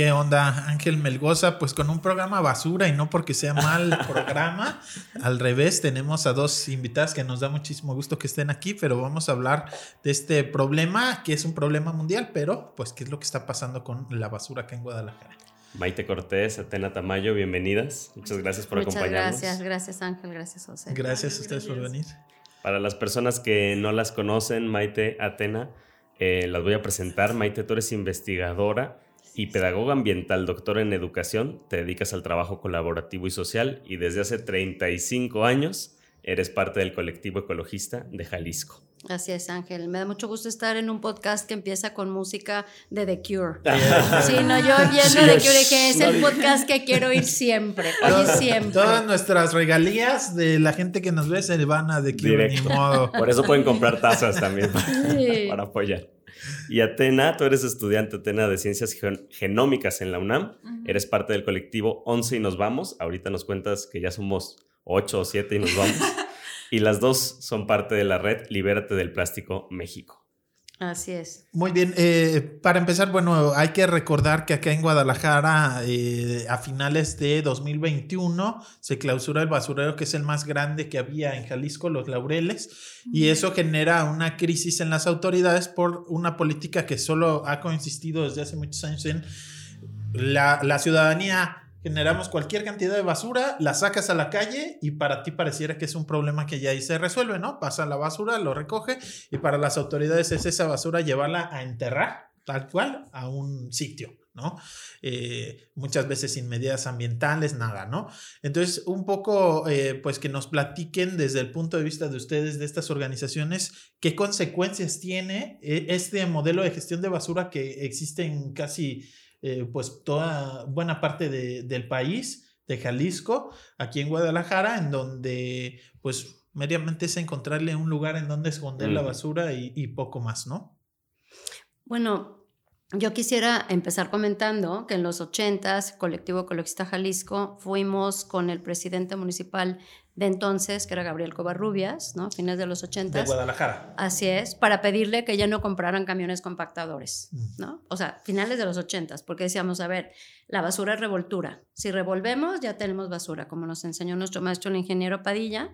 ¿Qué onda, Ángel Melgoza? Pues con un programa basura y no porque sea mal programa. Al revés, tenemos a dos invitadas que nos da muchísimo gusto que estén aquí, pero vamos a hablar de este problema, que es un problema mundial, pero pues qué es lo que está pasando con la basura acá en Guadalajara. Maite Cortés, Atena Tamayo, bienvenidas. Muchas gracias por Muchas acompañarnos. Gracias, gracias Ángel, gracias José. Gracias a ustedes por venir. Para las personas que no las conocen, Maite, Atena, eh, las voy a presentar. Maite, tú eres investigadora y pedagoga ambiental, doctora en educación, te dedicas al trabajo colaborativo y social y desde hace 35 años eres parte del colectivo ecologista de Jalisco. Así es, Ángel. Me da mucho gusto estar en un podcast que empieza con música de The Cure. sí, no, yo viendo The Cure, que es el podcast que quiero oír siempre, oír siempre. Todas nuestras regalías de la gente que nos ve se van a The Cure, ni modo. Por eso pueden comprar tazas también para, sí. para apoyar. Y Atena, tú eres estudiante Atena de Ciencias Genómicas en la UNAM, uh -huh. eres parte del colectivo 11 y nos vamos. Ahorita nos cuentas que ya somos 8 o 7 y nos vamos. y las dos son parte de la red Libérate del Plástico México. Así es. Muy bien, eh, para empezar, bueno, hay que recordar que acá en Guadalajara, eh, a finales de 2021, se clausura el basurero que es el más grande que había en Jalisco, Los Laureles, y eso genera una crisis en las autoridades por una política que solo ha consistido desde hace muchos años en la, la ciudadanía generamos cualquier cantidad de basura, la sacas a la calle y para ti pareciera que es un problema que ya ahí se resuelve, ¿no? Pasa la basura, lo recoge y para las autoridades es esa basura llevarla a enterrar tal cual a un sitio. ¿no? Eh, muchas veces sin medidas ambientales, nada, ¿no? Entonces, un poco, eh, pues que nos platiquen desde el punto de vista de ustedes, de estas organizaciones, qué consecuencias tiene este modelo de gestión de basura que existe en casi eh, pues toda buena parte de, del país, de Jalisco, aquí en Guadalajara, en donde pues meramente es encontrarle un lugar en donde esconder mm. la basura y, y, poco más, ¿no? Bueno, yo quisiera empezar comentando que en los 80s, Colectivo Ecologista Jalisco, fuimos con el presidente municipal de entonces, que era Gabriel Covarrubias, ¿no? Fines de los 80. De Guadalajara. Así es, para pedirle que ya no compraran camiones compactadores, ¿no? O sea, finales de los 80, porque decíamos, a ver, la basura es revoltura. Si revolvemos, ya tenemos basura, como nos enseñó nuestro maestro, el ingeniero Padilla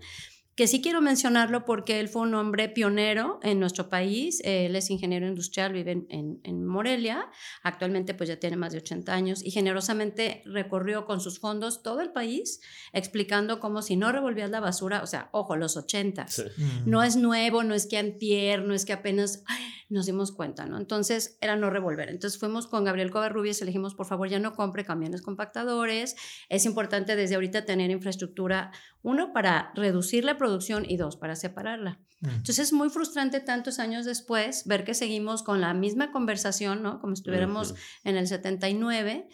que sí quiero mencionarlo porque él fue un hombre pionero en nuestro país, él es ingeniero industrial, vive en, en, en, Morelia, actualmente pues ya tiene más de 80 años y generosamente recorrió con sus fondos todo el país explicando cómo si no revolvías la basura, o sea, ojo, los 80, sí. no es nuevo, no es que antier, no es que apenas ay, nos dimos cuenta, ¿no? Entonces era no revolver. Entonces fuimos con Gabriel Covarrubias y le dijimos, por favor, ya no compre camiones compactadores, es importante desde ahorita tener infraestructura, uno, para reducir la producción y dos, para separarla. Mm. Entonces es muy frustrante tantos años después ver que seguimos con la misma conversación, ¿no? Como estuviéramos uh -huh. en el 79.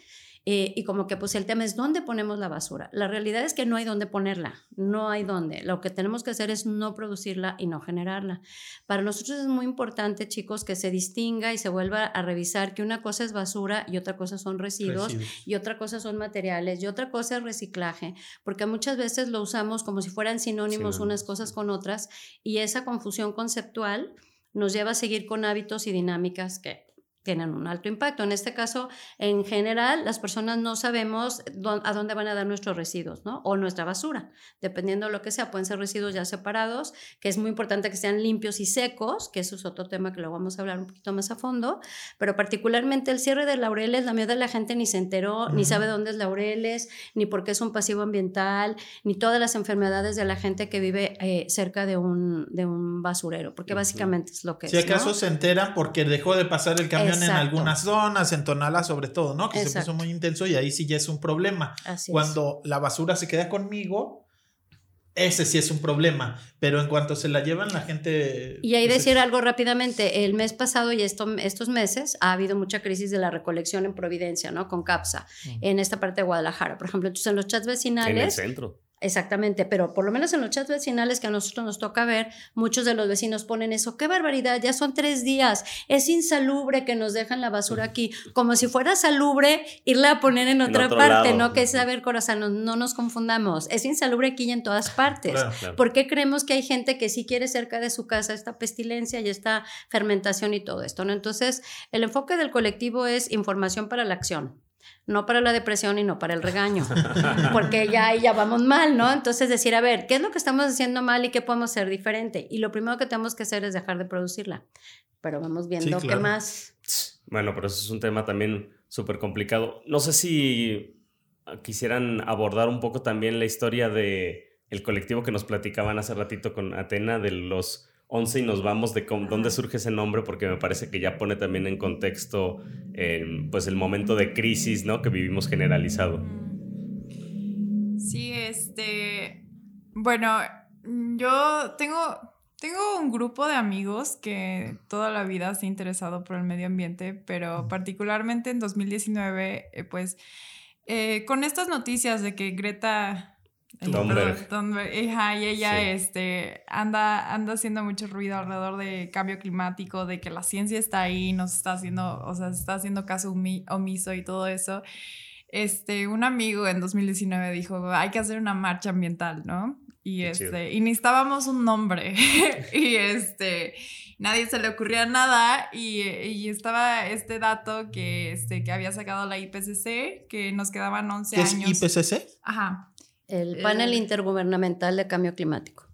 Eh, y como que pues el tema es dónde ponemos la basura. La realidad es que no hay dónde ponerla, no hay dónde. Lo que tenemos que hacer es no producirla y no generarla. Para nosotros es muy importante, chicos, que se distinga y se vuelva a revisar que una cosa es basura y otra cosa son residuos, residuos. y otra cosa son materiales y otra cosa es reciclaje, porque muchas veces lo usamos como si fueran sinónimos sí, unas cosas con otras y esa confusión conceptual nos lleva a seguir con hábitos y dinámicas que tienen un alto impacto. En este caso, en general, las personas no sabemos a dónde van a dar nuestros residuos, ¿no? O nuestra basura, dependiendo de lo que sea. Pueden ser residuos ya separados, que es muy importante que sean limpios y secos, que eso es otro tema que lo vamos a hablar un poquito más a fondo, pero particularmente el cierre de Laureles, la mayoría de la gente ni se enteró, uh -huh. ni sabe dónde es Laureles, ni por qué es un pasivo ambiental, ni todas las enfermedades de la gente que vive eh, cerca de un, de un basurero, porque básicamente es lo que si es. Si acaso ¿no? se enteran porque dejó de pasar el camión Exacto. en algunas zonas, en Tonala sobre todo, ¿no? Que Exacto. se puso muy intenso y ahí sí ya es un problema. Así Cuando es. la basura se queda conmigo, ese sí es un problema, pero en cuanto se la llevan la gente... Y ahí pues decir algo rápidamente, el mes pasado y esto, estos meses ha habido mucha crisis de la recolección en Providencia, ¿no? Con CAPSA, mm. en esta parte de Guadalajara, por ejemplo, entonces en los chats vecinales... En el centro. Exactamente, pero por lo menos en los chats vecinales que a nosotros nos toca ver, muchos de los vecinos ponen eso, qué barbaridad, ya son tres días, es insalubre que nos dejan la basura aquí, como si fuera salubre irla a poner en otra parte, ¿no? Que es saber, corazón, no, no, nos confundamos, es insalubre aquí y en todas partes. ¿Por qué creemos que hay gente que sí quiere cerca de su casa esta pestilencia y esta fermentación y todo esto, ¿no? Entonces, el enfoque del colectivo es información para la acción no para la depresión y no para el regaño, porque ya ahí ya vamos mal, ¿no? Entonces decir, a ver, ¿qué es lo que estamos haciendo mal y qué podemos hacer diferente? Y lo primero que tenemos que hacer es dejar de producirla, pero vamos viendo qué más. Bueno, pero eso es un tema también súper complicado. No sé si quisieran abordar un poco también la historia de el colectivo que nos platicaban hace ratito con Atena de los 11 y nos vamos de dónde surge ese nombre, porque me parece que ya pone también en contexto pues el momento de crisis ¿no? que vivimos generalizado. Sí, este, bueno, yo tengo, tengo un grupo de amigos que toda la vida se ha interesado por el medio ambiente, pero particularmente en 2019, eh, pues eh, con estas noticias de que Greta y ella este, anda, anda haciendo mucho ruido alrededor de cambio climático, de que la ciencia está ahí, nos está haciendo, o sea, se está haciendo caso omiso y todo eso. Este, un amigo en 2019 dijo, hay que hacer una marcha ambiental, ¿no? Y, este, y necesitábamos un nombre. y este, nadie se le ocurría nada. Y, y, estaba este dato que, este, que había sacado la IPCC, que nos quedaban 11 años. ¿Es IPCC? Ajá. El panel intergubernamental de cambio climático.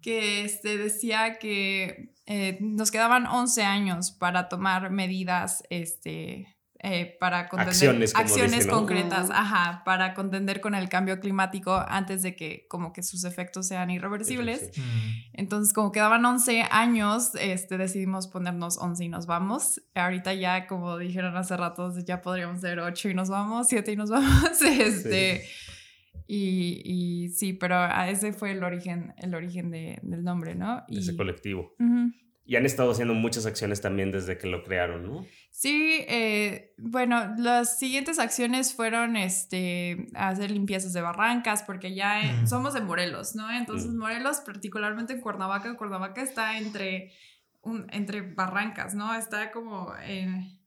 Que este, decía que eh, nos quedaban 11 años para tomar medidas este, eh, para contender acciones, concretas, ajá, para contender con el cambio climático antes de que como que sus efectos sean irreversibles. Entonces, como quedaban 11 años, este, decidimos ponernos 11 y nos vamos. Ahorita ya, como dijeron hace rato, ya podríamos ser 8 y nos vamos, 7 y nos vamos. Este, y, y, sí, pero ese fue el origen, el origen de, del nombre, ¿no? Y, ese colectivo. Y han estado haciendo muchas acciones también desde que lo crearon, ¿no? Sí, eh, bueno, las siguientes acciones fueron este, hacer limpiezas de barrancas, porque ya somos de Morelos, ¿no? Entonces, Morelos, particularmente en Cuernavaca, Cuernavaca está entre, un, entre barrancas, ¿no? Está como en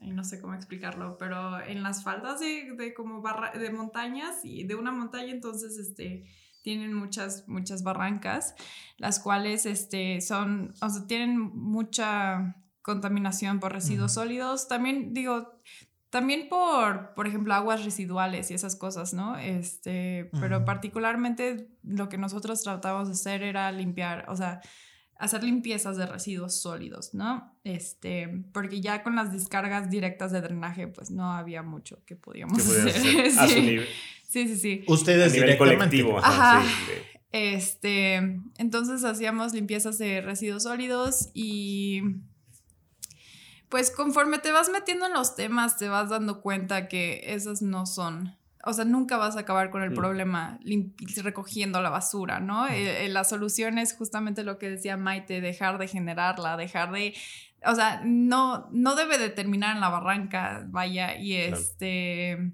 y no sé cómo explicarlo, pero en las faldas de, de como barra, de montañas y de una montaña entonces este tienen muchas muchas barrancas las cuales este son o sea tienen mucha contaminación por residuos sólidos. También digo también por, por ejemplo, aguas residuales y esas cosas, ¿no? Este, pero particularmente lo que nosotros tratamos de hacer era limpiar, o sea, hacer limpiezas de residuos sólidos, ¿no? Este, porque ya con las descargas directas de drenaje, pues no había mucho que podíamos hacer. sí. sí. sí, sí, Ustedes a nivel colectivo. Ajá. Este, entonces hacíamos limpiezas de residuos sólidos y pues conforme te vas metiendo en los temas, te vas dando cuenta que esas no son o sea, nunca vas a acabar con el mm. problema recogiendo la basura, ¿no? Mm. Eh, eh, la solución es justamente lo que decía Maite, dejar de generarla, dejar de, o sea, no, no debe de terminar en la barranca, vaya, y este,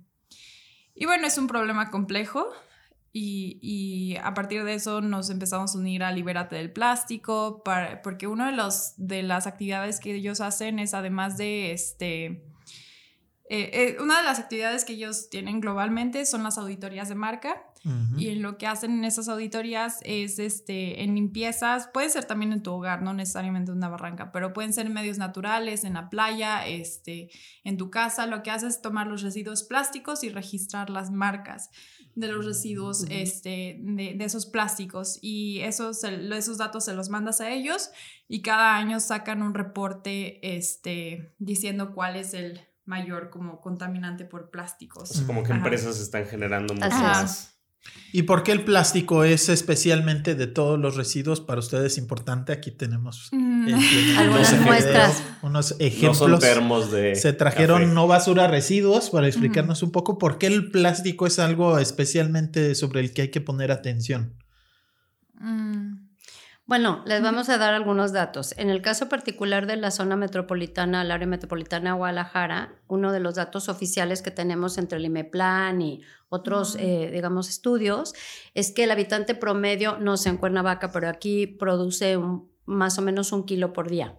y bueno, es un problema complejo. Y, y, a partir de eso nos empezamos a unir a Libérate del Plástico, para, porque una de, los, de las actividades que ellos hacen es además de este, eh, eh, una de las actividades que ellos tienen globalmente son las auditorías de marca. Y lo que hacen en esas auditorías es este, en limpiezas, puede ser también en tu hogar, no necesariamente en una barranca, pero pueden ser en medios naturales, en la playa, este, en tu casa. Lo que hace es tomar los residuos plásticos y registrar las marcas de los residuos este, de, esos plásticos. Y esos, esos datos se los mandas a ellos y cada año sacan un reporte este, diciendo cuál es el mayor como contaminante por plásticos. como que empresas están generando mucho más. ¿Y por qué el plástico es especialmente de todos los residuos para ustedes importante? Aquí tenemos mm. algunas muestras. Unos ejemplos. No son termos de. Se trajeron no basura residuos para explicarnos un poco por qué el plástico es algo especialmente sobre el que hay que poner atención. Mm. Bueno, les vamos a dar algunos datos. En el caso particular de la zona metropolitana, el área metropolitana de Guadalajara, uno de los datos oficiales que tenemos entre el IMEPLAN y otros, eh, digamos, estudios, es que el habitante promedio, no sé en Cuernavaca, pero aquí produce más o menos un kilo por día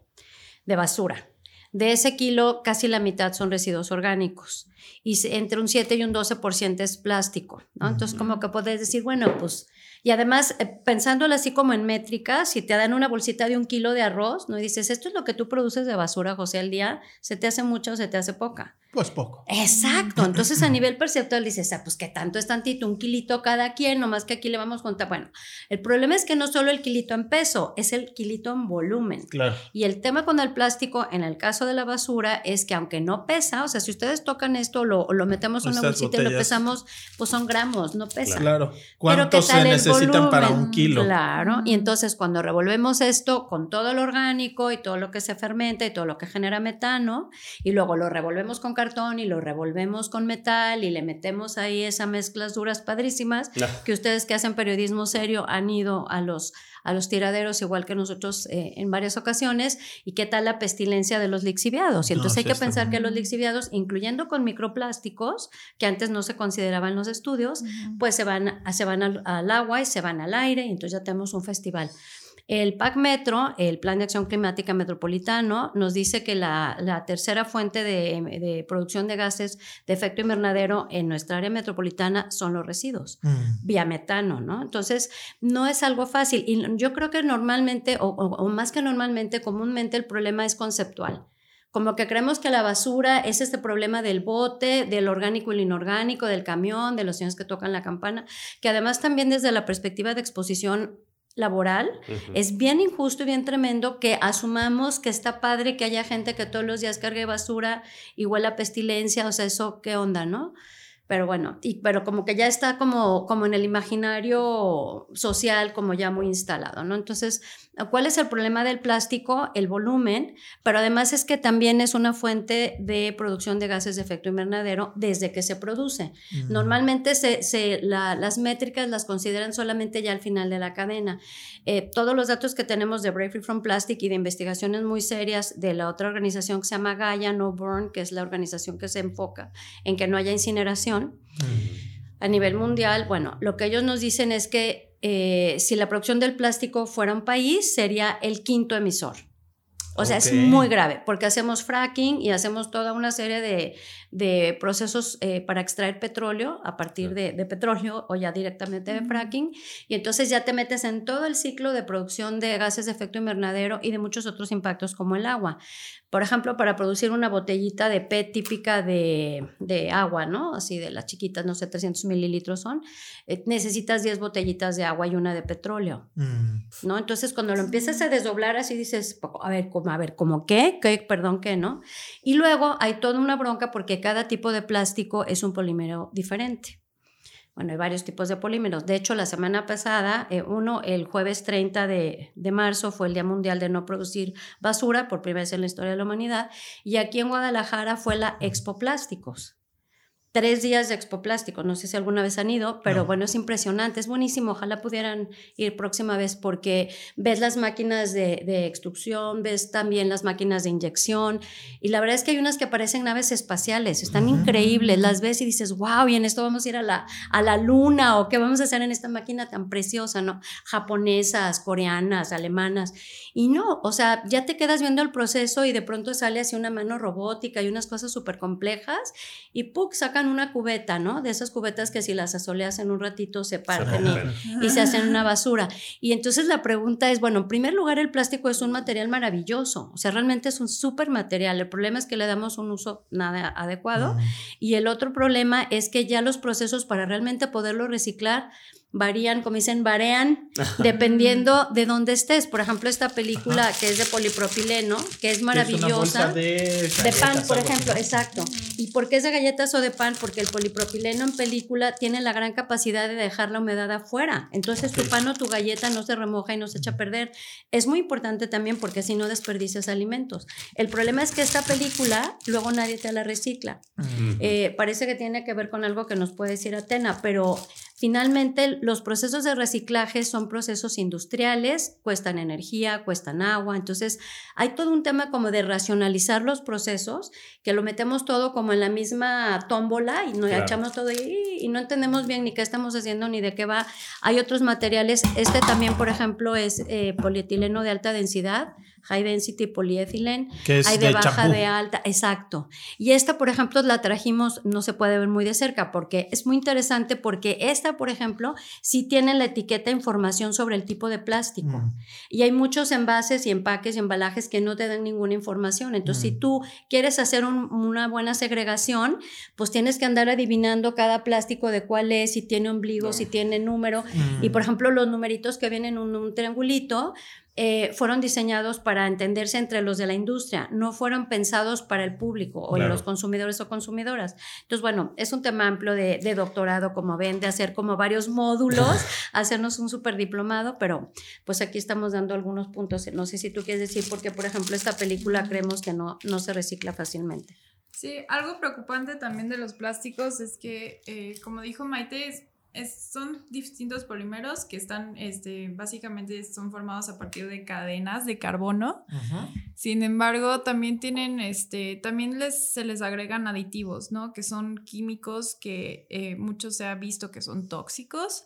de basura. De ese kilo, casi la mitad son residuos orgánicos y entre un 7 y un 12% es plástico, ¿no? Entonces, como que puedes decir, bueno, pues y además, eh, pensándolo así como en métricas, si te dan una bolsita de un kilo de arroz, ¿no? Y dices, esto es lo que tú produces de basura, José, al día, ¿se te hace mucho o se te hace poca? Pues poco. Exacto. Entonces, a nivel perceptual dices, ah, pues que tanto es tantito, un kilito cada quien, nomás que aquí le vamos a contar. Bueno, el problema es que no solo el kilito en peso, es el kilito en volumen. Claro. Y el tema con el plástico, en el caso de la basura, es que aunque no pesa, o sea, si ustedes tocan esto, lo, lo metemos en una bolsita y lo pesamos, pues son gramos, no pesa. Claro. ¿Cuánto se necesitan para un kilo? Claro. Y entonces, cuando revolvemos esto con todo lo orgánico y todo lo que se fermenta y todo lo que genera metano, y luego lo revolvemos con y lo revolvemos con metal y le metemos ahí esas mezclas duras padrísimas que ustedes que hacen periodismo serio han ido a los a los tiraderos igual que nosotros eh, en varias ocasiones y qué tal la pestilencia de los lixiviados. Y entonces hay que pensar que los lixiviados, incluyendo con microplásticos, que antes no se consideraban en los estudios, pues se van, se van al, al, agua y se van al aire y entonces ya tenemos un festival. El PAC Metro, el Plan de Acción Climática Metropolitano, nos dice que la, tercera fuente de, producción de gases de efecto invernadero en nuestra área metropolitana son los residuos, mm. vía metano, ¿no? Entonces, no es algo fácil. Y yo creo que normalmente, o, más que normalmente, comúnmente el problema es conceptual como que creemos que la basura es este problema del bote, del orgánico y el inorgánico, del camión, de los señores que tocan la campana, que además también desde la perspectiva de exposición laboral, es bien injusto y bien tremendo que asumamos que está padre que haya gente que todos los días cargue basura igual a pestilencia, o sea, eso, ¿qué onda, no? Pero bueno, y, pero como que ya está como, como en el imaginario social, como ya muy instalado, ¿no? Entonces, ¿cuál es el problema del plástico? El volumen, pero además es que también es una fuente de producción de gases de efecto invernadero desde que se produce. Normalmente se, se las métricas las consideran solamente ya al final de la cadena. Eh, todos los datos que tenemos de Break Free from Plastic y de investigaciones muy serias de la otra organización que se llama Gaia No Burn, que es la organización que se enfoca en que no haya incineración a nivel mundial, bueno, lo que ellos nos dicen es que eh, si la producción del plástico fuera un país, sería el quinto emisor. O sea, es muy grave porque hacemos fracking y hacemos toda una serie de, de procesos eh, para extraer petróleo a partir de, de, petróleo o ya directamente de fracking. Y entonces ya te metes en todo el ciclo de producción de gases de efecto invernadero y de muchos otros impactos como el agua. Por ejemplo, para producir una botellita de PET típica de, de agua, ¿no? Así de las chiquitas, no sé, 300 mililitros son, eh, necesitas 10 botellitas de agua y una de petróleo, mm. ¿no? Entonces, cuando lo empiezas a desdoblar así dices, a ver, como, a ver, ¿cómo qué? ¿Qué? Perdón, ¿qué? ¿No? Y luego hay toda una bronca porque cada tipo de plástico es un polímero diferente. Bueno, hay varios tipos de polímeros. De hecho, la semana pasada, eh, uno, el jueves 30 de, de, marzo, fue el Día Mundial de No Producir Basura, por primera vez en la historia de la humanidad. Y aquí en Guadalajara fue la Expo Plásticos tres días de Expo Plástico. No sé si alguna vez han ido, pero bueno, es impresionante, es buenísimo. Ojalá pudieran ir próxima vez porque ves las máquinas de, de, extrusión, ves también las máquinas de inyección y la verdad es que hay unas que parecen naves espaciales, están increíbles, las ves y dices, wow, y en esto vamos a ir a la, a la luna o qué vamos a hacer en esta máquina tan preciosa, ¿no? Japonesas, coreanas, alemanas. Y no, o sea, ya te quedas viendo el proceso y de pronto sale así una mano robótica y unas cosas súper complejas y ¡puc! sacan una cubeta, ¿no? De esas cubetas que si las asoleas en un ratito se parten y, se hacen una basura. Y entonces la pregunta es, bueno, en primer lugar el plástico es un material maravilloso, o sea, realmente es un súper material. El problema es que le damos un uso nada adecuado. Y el otro problema es que ya los procesos para realmente poderlo reciclar varían, como dicen, varían dependiendo de dónde estés. Por ejemplo, esta película que es de polipropileno, que es maravillosa. de, pan, por ejemplo, exacto. ¿Y por qué es de galletas o de pan? Porque el polipropileno en película tiene la gran capacidad de dejar la humedad afuera. Entonces tu pan o tu galleta no se remoja y no se echa a perder. Es muy importante también porque si no desperdicias alimentos. El problema es que esta película luego nadie te la recicla. Eh, parece que tiene que ver con algo que nos puede decir Atena, pero finalmente los procesos de reciclaje son procesos industriales, cuestan energía, cuestan agua, entonces hay todo un tema como de racionalizar los procesos, que lo metemos todo como en la misma tómbola y nos echamos todo ahí y no entendemos bien ni qué estamos haciendo ni de qué va. Hay otros materiales, este también, por ejemplo, es eh, polietileno de alta densidad, high density polyethylene, que es hay de, de baja, de alta, exacto. Y esta, por ejemplo, la trajimos, no se puede ver muy de cerca porque es muy interesante porque esta, por ejemplo, sí tiene la etiqueta información sobre el tipo de plástico. Mm. Y hay muchos envases y empaques y embalajes que no te dan ninguna información. Entonces, si Mm. tú quieres hacer un- una buena segregación, pues tienes que andar adivinando cada plástico de cuál es, si tiene ombligo, si tiene número. Y por Mm. ejemplo, los numeritos que vienen en un, un triangulito eh, fueron diseñados para entenderse entre los de la industria, no fueron pensados para el público o Claro. los consumidores o consumidoras. Entonces, bueno, es un tema amplio de, de doctorado, como ven, de hacer como varios módulos, hacernos un super diplomado, pero pues aquí estamos dando algunos puntos. No sé si tú quieres decir, porque por ejemplo, esta película creemos que no, no se recicla fácilmente. Sí, algo preocupante también de los plásticos es que, eh, como dijo Maite, es- es- son distintos polímeros que están, este, básicamente son formados a partir de cadenas de carbono. Sin embargo, también tienen, este, también les, se les agregan aditivos, ¿no? Que son químicos que eh, muchos se ha visto que son tóxicos.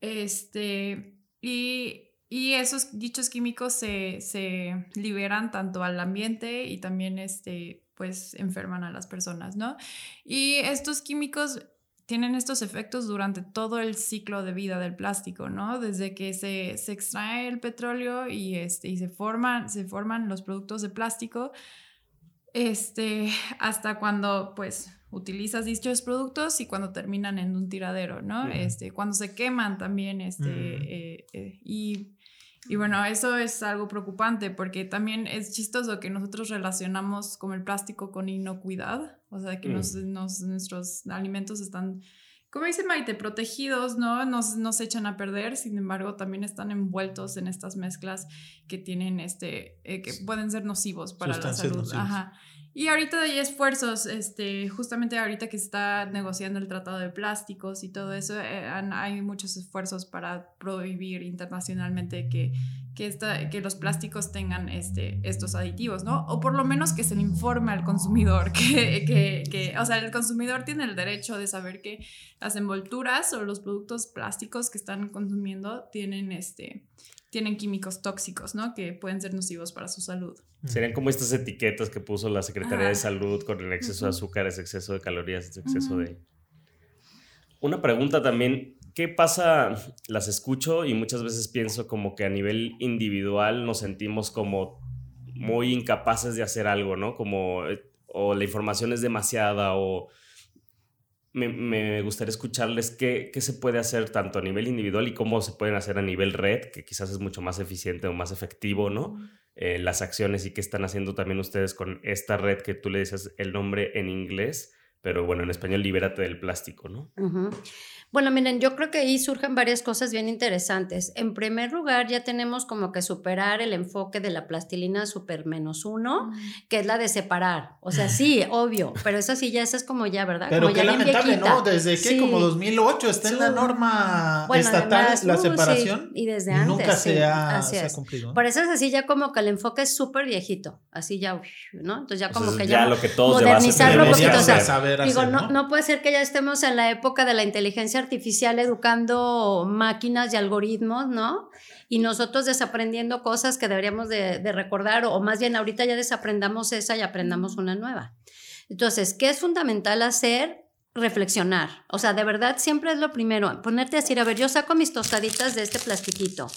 Este, y, y esos dichos químicos se, se liberan tanto al ambiente y también, este, pues, enferman a las personas, ¿no? Y estos químicos tienen estos efectos durante todo el ciclo de vida del plástico, ¿no? Desde que se, se extrae el petróleo y, este, y se, forman, se forman los productos de plástico, este, hasta cuando pues utilizas dichos productos y cuando terminan en un tiradero, ¿no? Este, cuando se queman también, este, Ujú. eh, eh, y, y bueno, eso es algo preocupante porque también es chistoso que nosotros relacionamos como el plástico con inocuidad, o sea, que Mm. nos- nos- nuestros alimentos están, como dice Maite, protegidos, ¿no? Nos, nos echan a perder, sin embargo, también están envueltos en estas mezclas que tienen, este, eh, que pueden ser nocivos para la salud. nocivas. Ajá. Y ahorita hay esfuerzos, este, justamente ahorita que se está negociando el tratado de plásticos y todo eso, eh, hay muchos esfuerzos para prohibir internacionalmente que, que, esta- que los plásticos tengan este, estos aditivos, ¿no? O por lo menos que se le informe al consumidor, que, que, o sea, el consumidor tiene el derecho de saber que las envolturas o los productos plásticos que están consumiendo tienen, este, tienen químicos tóxicos, ¿no? Que pueden ser nocivos para su salud. Serían como estas etiquetas que puso la Secretaría de Ajá. Salud con el exceso de azúcares, exceso de calorías, exceso de... Una pregunta también, ¿qué pasa? Las escucho y muchas veces pienso como que a nivel individual nos sentimos como muy incapaces de hacer algo, ¿no? Como, eh, o la información es demasiada o... Me, me gustaría escucharles qué, qué se puede hacer tanto a nivel individual y cómo se pueden hacer a nivel red, que quizás es mucho más eficiente o más efectivo, ¿no? eh, las acciones y qué están haciendo también ustedes con esta red que tú le dices el nombre en inglés, pero bueno, en español, libérate del plástico, ¿no? Bueno, miren, yo creo que ahí surgen varias cosas bien interesantes. En primer lugar, ya tenemos como que superar el enfoque de la plastilina super menos uno, que es la de separar. O sea, sí, obvio, pero esa sí ya, esa es como ya, ¿verdad? Pero como qué ya lamentable. ¿no? Desde que Sí. como 2008 está en la norma Bueno, estatal además, la uh, sí, separación. y desde antes, nunca sí, se, ha, así se ha es. cumplido. Por eso es así ya como que el enfoque es súper viejito, así ya, ¿no? Entonces ya O como sea, que ya, ya... lo que todos modernizarlo un que poquito, o sea, Digo, hacer, no, no puede ser que ya estemos en la época de la inteligencia artificial educando máquinas y algoritmos, ¿no? Y nosotros desaprendiendo cosas que deberíamos de, de recordar, o más bien ahorita ya desaprendamos esa y aprendamos una nueva. Entonces, ¿qué es fundamental hacer? Reflexionar. O sea, de verdad siempre es lo primero. Ponerte a decir, a ver, yo saco mis tostaditas de este plastiquito.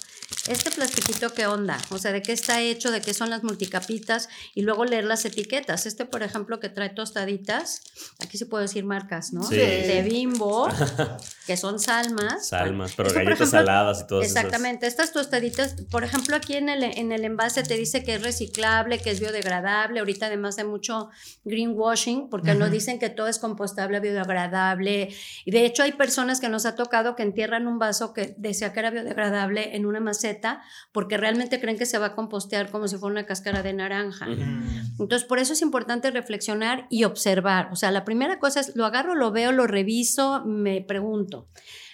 Este plastiquito, ¿qué onda? O sea, ¿de qué está hecho? ¿De qué son las multicapitas? Y luego leer las etiquetas. Este, por ejemplo, que trae tostaditas. Aquí sí puedo decir marcas, ¿no? Sí. De bimbo, que son salmas. Salmas, pero Esto, galletas ejemplo, saladas y todas esas. Exactamente, estas tostaditas, por ejemplo, aquí en el, en el envase te dice que es reciclable, que es biodegradable. Ahorita además hay mucho greenwashing, porque nos Ujú. dicen que todo es compostable, biodegradable. Y de hecho hay personas que nos ha tocado que entierran un vaso que decía que era biodegradable en una maceta, porque realmente creen que se va a compostear como si fuera una cáscara de naranja. Mm. Entonces, por eso es importante reflexionar y observar. O sea, la primera cosa es, lo agarro, lo veo, lo reviso, me pregunto.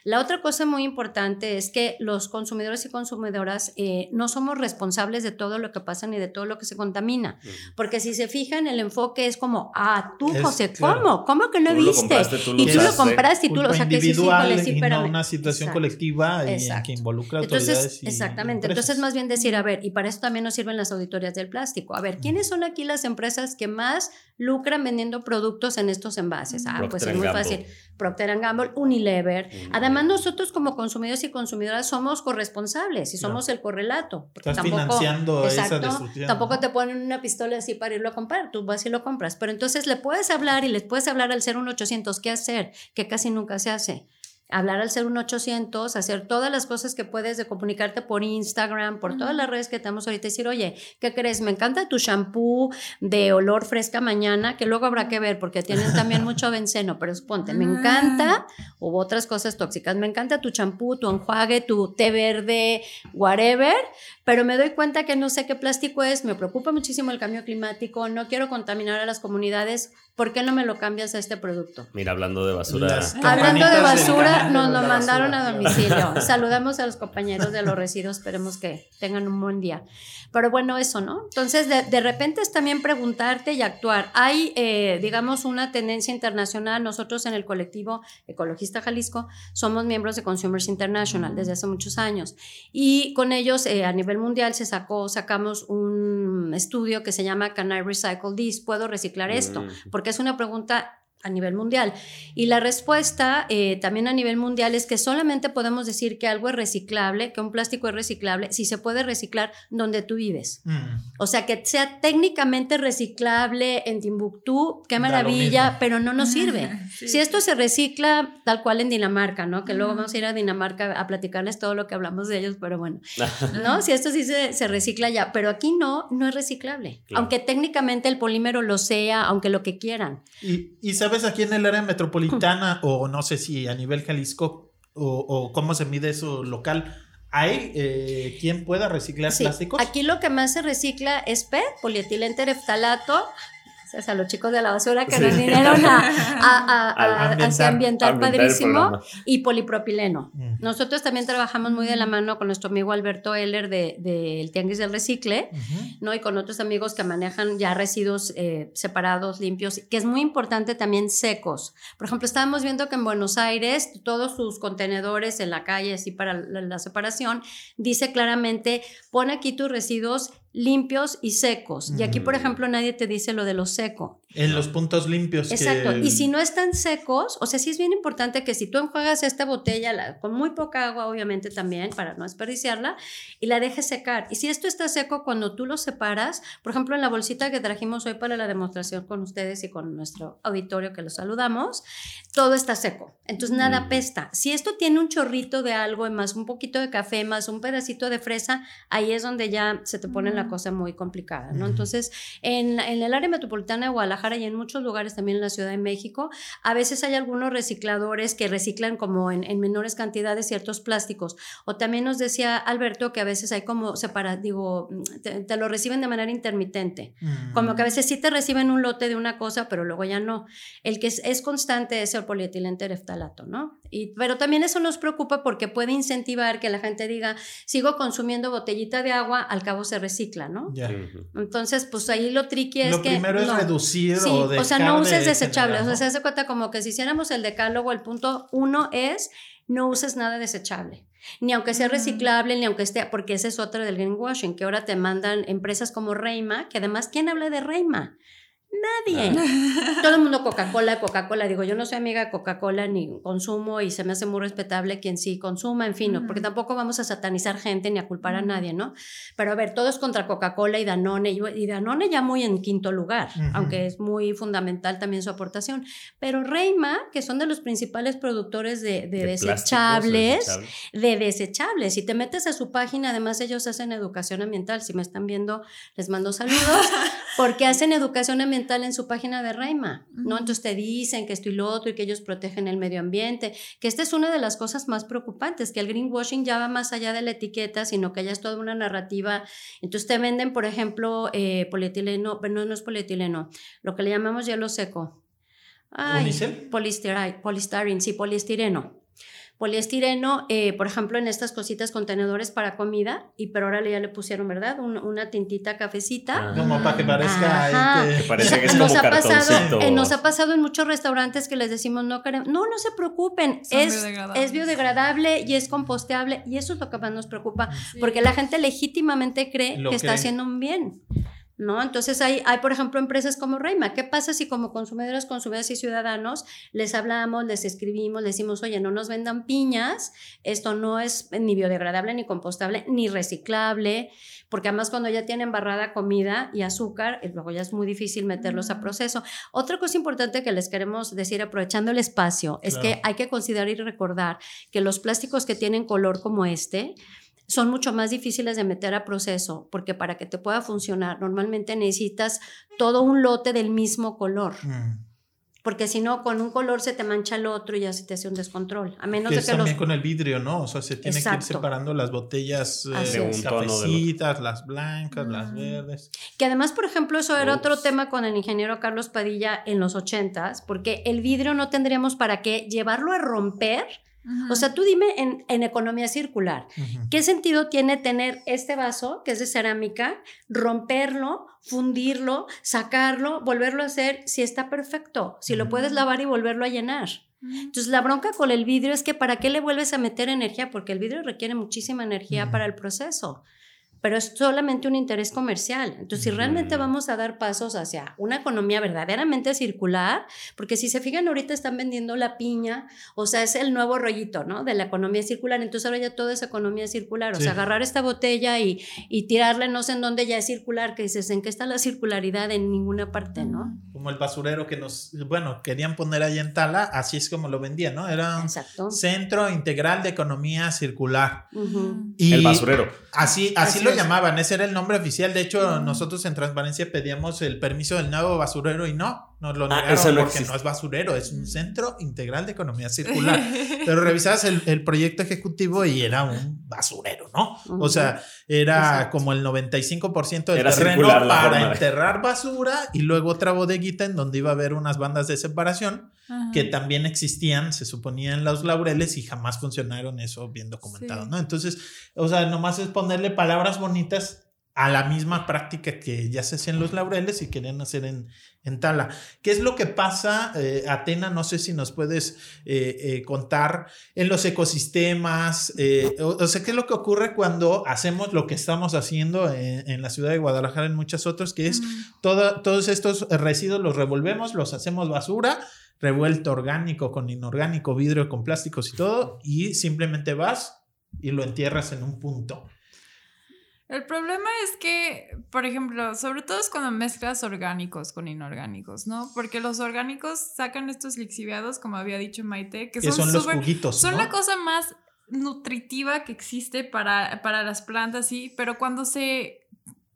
La otra cosa muy importante es que los consumidores y consumidoras eh, no somos responsables de todo lo que pasa ni de todo lo que se contamina. Porque si se fijan, el enfoque es como, ah, tú, José, ¿cómo? ¿Cómo que no viste? y tú lo compraste y tú lo, o sea, que sí, sí, y no una situación colectiva y que involucra autoridades Entonces, Exactamente. Entonces, más bien decir, a ver, y para eso también nos sirven las auditorías del plástico. A ver, ¿quiénes son aquí las empresas que más lucran vendiendo productos en estos envases? Ah, pues es muy fácil. Procter Gamble, Unilever. Además, nosotros como consumidores y consumidoras somos corresponsables y somos el correlato. Estás financiando esa destrucción. Tampoco te ponen una pistola así para irlo a comprar, tú vas y lo compras. Pero entonces le puedes hablar y les puedes hablar al ser un 800 qué hacer, que casi nunca se hace hablar al ser un 800, hacer todas las cosas que puedes de comunicarte por Instagram, por todas las redes que tenemos ahorita, decir, oye, ¿qué crees? Me encanta tu shampoo de olor fresca mañana, que luego habrá que ver porque tienen también mucho benceno, pero ponte, me encanta, hubo otras cosas tóxicas, me encanta tu champú, tu enjuague, tu té verde, whatever, pero me doy cuenta que no sé qué plástico es, me preocupa muchísimo el cambio climático, no quiero contaminar a las comunidades, ¿por qué no me lo cambias a este producto? Mira, hablando de basura. Hablando de basura, nos lo mandaron a domicilio. Saludamos a los compañeros de los residuos, esperemos que tengan un buen día. Pero bueno, eso, ¿no? Entonces, de, repente es también preguntarte y actuar. Hay, eh, digamos, una tendencia internacional. Nosotros en el colectivo Ecologista Jalisco somos miembros de Consumers International desde hace muchos años. Y con ellos, eh, a nivel mundial, se sacó, sacamos un estudio que se llama Can I Recycle This? ¿Puedo reciclar esto? Mm. Porque es una pregunta a nivel mundial. Y la respuesta eh, también a nivel mundial es que solamente podemos decir que algo es reciclable, que un plástico es reciclable, si se puede reciclar donde tú vives. Mm. O sea, que sea técnicamente reciclable en Timbuktu, qué maravilla, pero no nos sirve. Si esto se recicla tal cual en Dinamarca, ¿no? Que luego vamos a ir a Dinamarca a platicarles todo lo que hablamos de ellos, pero bueno, ¿no? Si esto sí se, recicla ya, pero aquí no, no es reciclable. Aunque técnicamente el polímero lo sea, aunque lo que quieran. Y, y sabes aquí en el área metropolitana o no sé si a nivel Jalisco o, cómo se mide eso local, ¿Hay eh, quien pueda reciclar plásticos? Aquí lo que más se recicla es PET, polietilentereftalato, a los chicos de la basura que nos vinieron a, ambientar, padrísimo y polipropileno. Mm. Nosotros también trabajamos muy de la mano con nuestro amigo Alberto Heller del de, Tianguis del Recicle, ¿no? Y con otros amigos que manejan ya residuos eh, separados, limpios, que es muy importante también secos. Por ejemplo, estábamos viendo que en Buenos Aires todos sus contenedores en la calle, así para la separación, dice claramente, pon aquí tus residuos limpios y secos. Y aquí, por ejemplo, nadie te dice lo de lo seco. En los puntos limpios. Exacto. Y si no están secos, o sea, sí es bien importante que si tú enjuagas esta botella con muy poca agua, obviamente también, para no desperdiciarla, y la dejes secar. Y si esto está seco, cuando tú lo separas, por ejemplo, en la bolsita que trajimos hoy para la demostración con ustedes y con nuestro auditorio que los saludamos, todo está seco. Entonces nada mm. pesta. Si esto tiene un chorrito de algo, más un poquito de café, más un pedacito de fresa, ahí es donde ya se te pone la mm. cosa muy complicada, ¿no? Entonces, en, en el área metropolitana de Guadalajara, y en muchos lugares también en la Ciudad de México. A veces hay algunos recicladores que reciclan como en, menores cantidades ciertos plásticos. O también nos decía Alberto que a veces hay como separa, digo, te, lo reciben de manera intermitente. Como que a veces sí te reciben un lote de una cosa, pero luego ya no. El que es, constante es el polietilentereftalato, ¿no? Y, pero también eso nos preocupa porque puede incentivar que la gente diga, sigo consumiendo botellita de agua, al cabo se recicla, ¿no? Entonces, pues ahí lo tricky es lo que... Primero es reducir sí, o, sea, no uses desechables. O sea, se hace cuenta como que si hiciéramos el decálogo, el punto uno es no uses nada desechable. Ni aunque sea reciclable, ni aunque esté, porque ese es otro del greenwashing, que ahora te mandan empresas como Reima, que además, ¿quién habla de Reima? Nadie. Todo el mundo Coca-Cola, Coca-Cola. Digo, yo no soy amiga de Coca-Cola ni consumo y se me hace muy respetable quien sí consuma, en fin, porque tampoco vamos a satanizar gente ni a culpar a nadie, ¿no? Pero a ver, todos contra Coca-Cola y Danone, y Danone ya muy en quinto lugar, aunque es muy fundamental también su aportación. Pero Reima, que son de los principales productores de, desechables, de desechables, si te metes a su página, además ellos hacen educación ambiental, si me están viendo, les mando saludos, porque hacen educación ambiental en su página de Reima, ¿no? Entonces te dicen que esto y lo otro y que ellos protegen el medio ambiente, que esta es una de las cosas más preocupantes, que el greenwashing ya va más allá de la etiqueta, sino que ya es toda una narrativa. Entonces te venden, por ejemplo, eh, polietileno, no, no es polietileno, lo que le llamamos hielo seco. Ay, poliestireno, sí, poliestireno Poliestireno, eh, por ejemplo, en estas cositas contenedores para comida, y pero ahora ya le pusieron, ¿verdad? una tintita cafecita. Ah. Como para que parezca. Que... parece que es nos ha pasado, eh, Nos ha pasado en muchos restaurantes que les decimos, no queremos. No, no se preocupen. Es, es biodegradable y es composteable. Y eso es lo que más nos preocupa, porque la gente legítimamente cree que está haciendo un bien. ¿No? Entonces hay, hay, por ejemplo, empresas como Reima. ¿Qué pasa si como consumidores, consumidoras y ciudadanos les hablamos, les escribimos, les decimos, oye, no nos vendan piñas, esto no es ni biodegradable, ni compostable, ni reciclable, porque además cuando ya tienen barrada comida y azúcar, eh, luego ya es muy difícil meterlos a proceso. Otra cosa importante que les queremos decir, aprovechando el espacio, es que hay que considerar y recordar que los plásticos que tienen color como este, son mucho más difíciles de meter a proceso, porque para que te pueda funcionar, normalmente necesitas todo un lote del mismo color. Mm. Porque si no, con un color se te mancha el otro y ya se te hace un descontrol. A menos de que también con el vidrio, ¿no? O sea, se tiene que ir separando las botellas eh, cafecitas, las blancas, las verdes. Que además, por ejemplo, eso era otro tema con el ingeniero Carlos Padilla en los ochentas, porque el vidrio no tendríamos para qué llevarlo a romper o sea, tú dime en, economía circular, ¿qué sentido tiene tener este vaso, que es de cerámica, romperlo, fundirlo, sacarlo, volverlo a hacer si está perfecto, si lo puedes lavar y volverlo a llenar? Entonces, la bronca con el vidrio es que ¿para qué le vuelves a meter energía? Porque el vidrio requiere muchísima energía para el proceso pero es solamente un interés comercial. Entonces, si realmente vamos a dar pasos hacia una economía verdaderamente circular, porque si se fijan, ahorita están vendiendo la piña, o sea, es el nuevo rollito, ¿no? De la economía circular. Entonces, ahora ya todo es economía circular. O sea, agarrar esta botella y, y tirarla no sé en dónde ya es circular, que dices, ¿en qué está la circularidad? En ninguna parte, ¿no? Como el basurero que nos, bueno, querían poner ahí en Tala, así es como lo vendían, ¿no? Era un centro integral de economía circular. y el basurero. Así, así, lo llamaban, ese era el nombre oficial. De hecho, nosotros en Transparencia pedíamos el permiso del nuevo basurero y no, nos lo ah, negaron porque no es basurero, es un centro integral de economía circular. Pero revisabas el, proyecto ejecutivo y era un basurero, ¿no? O sea, era como el 95% del terreno para enterrar basura y luego otra bodeguita en donde iba a haber unas bandas de separación que también existían, se suponía en los laureles y jamás funcionaron eso bien documentado, ¿no? Entonces, o sea, nomás es ponerle palabras bonitas a la misma práctica que ya se hacía en los laureles y querían hacer en, en Tala. ¿Qué es lo que pasa, eh, Atena? No sé si nos puedes eh, eh, contar en los ecosistemas, o, sea, ¿qué es lo que ocurre cuando hacemos lo que estamos haciendo en, la ciudad de Guadalajara, en muchas otras, que es todos estos residuos los revolvemos, los hacemos basura, revuelto orgánico con inorgánico, vidrio con plásticos y todo, y simplemente vas y lo entierras en un punto. El problema es que, por ejemplo, sobre todo es cuando mezclas orgánicos con inorgánicos, ¿no? Porque los orgánicos sacan estos lixiviados, como había dicho Maite, que son, los juguitos. Son la cosa más nutritiva que existe para, para las plantas, sí, pero cuando se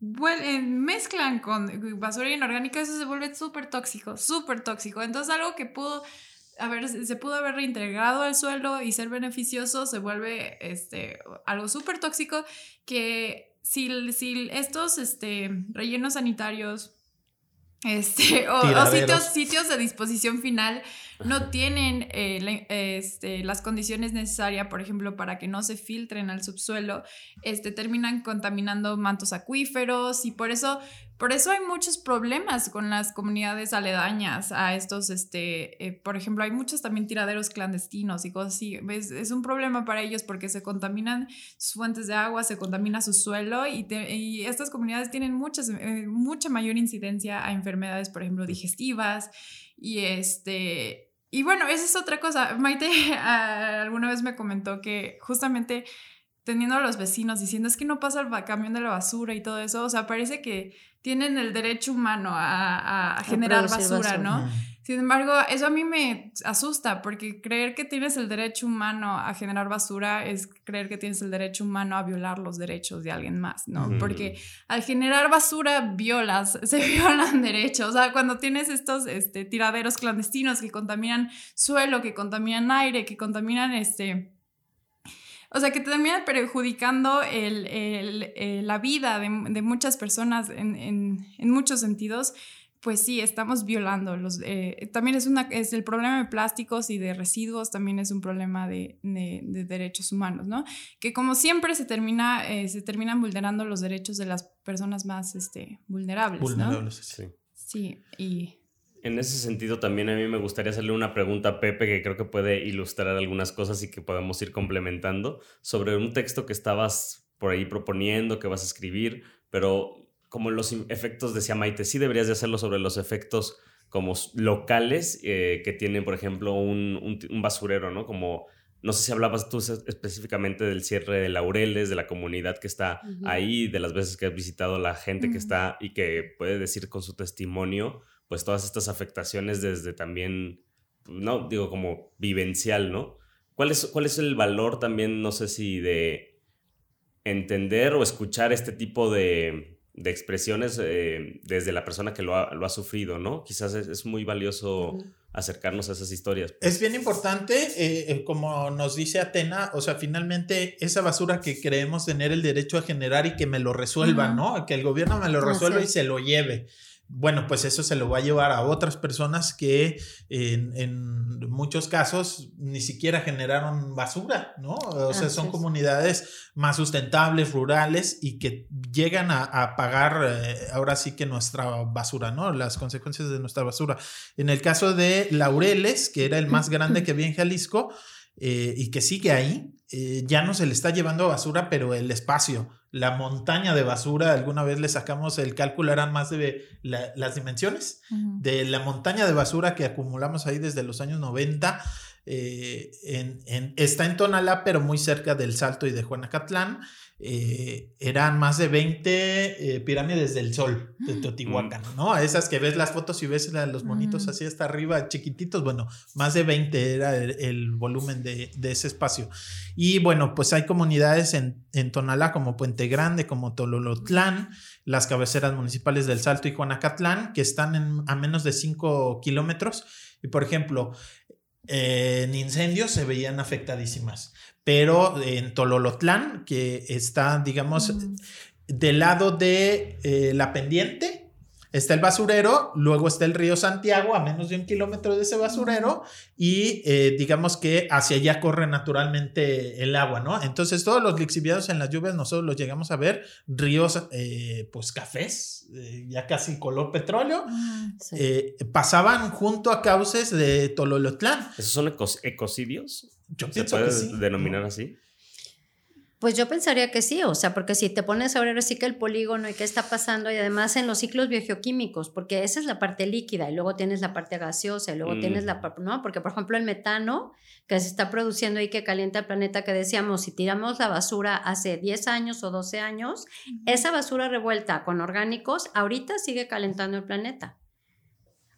mezclan con basura inorgánica, eso se vuelve súper tóxico, súper tóxico. Entonces, algo que pudo a ver, se pudo haber reintegrado al suelo y ser beneficioso, se vuelve este, algo súper tóxico que si, si estos este, rellenos sanitarios este, o, sitios, sitios de disposición final no tienen eh, este, las condiciones necesarias, por ejemplo, para que no se filtren al subsuelo, este, terminan contaminando mantos acuíferos y por eso, por eso hay muchos problemas con las comunidades aledañas a estos, este, eh, por ejemplo, hay muchos también tiraderos clandestinos y cosas así. Es un problema para ellos porque se contaminan sus fuentes de agua, se contamina su suelo y, y estas comunidades tienen muchas, eh, mucha mayor incidencia a enfermedades, por ejemplo, digestivas y este y bueno, esa es otra cosa. Maite ah, alguna vez me comentó que justamente teniendo a los vecinos diciendo es que no pasa el camión de la basura y todo eso, o sea, parece que tienen el derecho humano a, generar basura, ¿no? Sin embargo, eso a mí me asusta porque creer que tienes el derecho humano a generar basura es creer que tienes el derecho humano a violar los derechos de alguien más, ¿no? Porque al generar basura violas, se violan derechos. O sea, cuando tienes estos este, tiraderos clandestinos que contaminan suelo, que contaminan aire, que contaminan este... O sea, que terminan perjudicando el, la vida de, muchas personas en, en, en muchos sentidos pues sí, estamos violando los... Eh, también es, una, es el problema de plásticos y de residuos, también es un problema de, de, derechos humanos, ¿no? Que como siempre se, termina, eh, se terminan vulnerando los derechos de las personas más este, vulnerables. Vulnerables, sí. Sí, y... En ese sentido también a mí me gustaría hacerle una pregunta a Pepe que creo que puede ilustrar algunas cosas y que podemos ir complementando sobre un texto que estabas por ahí proponiendo, que vas a escribir, pero como los efectos, decía Maite, sí deberías de hacerlo sobre los efectos como locales eh, que tienen, por ejemplo, un, basurero, ¿no? Como, no sé si hablabas tú específicamente del cierre de Laureles, de la comunidad que está ahí, de las veces que has visitado la gente que está y que puede decir con su testimonio, pues todas estas afectaciones desde también, no, digo como vivencial, ¿no? ¿Cuál es, cuál es el valor también, no sé si de entender o escuchar este tipo de de expresiones eh, desde la persona que lo ha, lo ha sufrido, ¿no? Quizás es, muy valioso acercarnos a esas historias. Es bien importante, eh, eh, como nos dice Atena, o sea, finalmente esa basura que creemos tener el derecho a generar y que me lo resuelva, ¿no? Que el gobierno me lo resuelva y se lo lleve bueno, pues eso se lo va a llevar a otras personas que en, muchos casos ni siquiera generaron basura, ¿no? O sea, son comunidades más sustentables, rurales y que llegan a, pagar eh, ahora sí que nuestra basura, ¿no? Las consecuencias de nuestra basura. En el caso de Laureles, que era el más grande que había en Jalisco eh, y que sigue ahí, eh, ya no se le está llevando basura, pero el espacio la montaña de basura, alguna vez le sacamos el cálculo, eran más de las dimensiones de la montaña de basura que acumulamos ahí desde los años 90. Eh, está en Tonalá, pero muy cerca del Salto y de Juanacatlán. Eh, eran más de 20 eh, pirámides del sol de mm. Teotihuacán, ¿no? Esas que ves las fotos y ves los monitos así hasta arriba, chiquititos, bueno, más de 20 era el, volumen de, ese espacio. Y bueno, pues hay comunidades en, en Tonalá como Puente Grande, como Tololotlán, las cabeceras municipales del Salto y Juanacatlán, que están a menos de 5 kilómetros. Y por ejemplo, en incendios se veían afectadísimas pero en Tololotlán, que está, digamos, mm. del lado de eh, la pendiente, está el basurero, luego está el río Santiago, a menos de un kilómetro de ese basurero, y eh, digamos que hacia allá corre naturalmente el agua, ¿no? Entonces, todos los lixiviados en las lluvias, nosotros los llegamos a ver, ríos, eh, pues cafés, ya casi color petróleo, pasaban junto a cauces de Tololotlán. ¿Esos son ecocidios? Yo ¿Se puede denominar así? Pues yo pensaría que sí, o sea, porque si te pones a ver así que el polígono y qué está pasando, y además en los ciclos biogeoquímicos, porque esa es la parte líquida, y luego tienes la parte gaseosa, y luego tienes la parte, ¿no? Porque, por ejemplo, el metano que se está produciendo y que calienta el planeta, que decíamos, si tiramos la basura hace 10 años o 12 años, esa basura revuelta con orgánicos ahorita sigue calentando el planeta.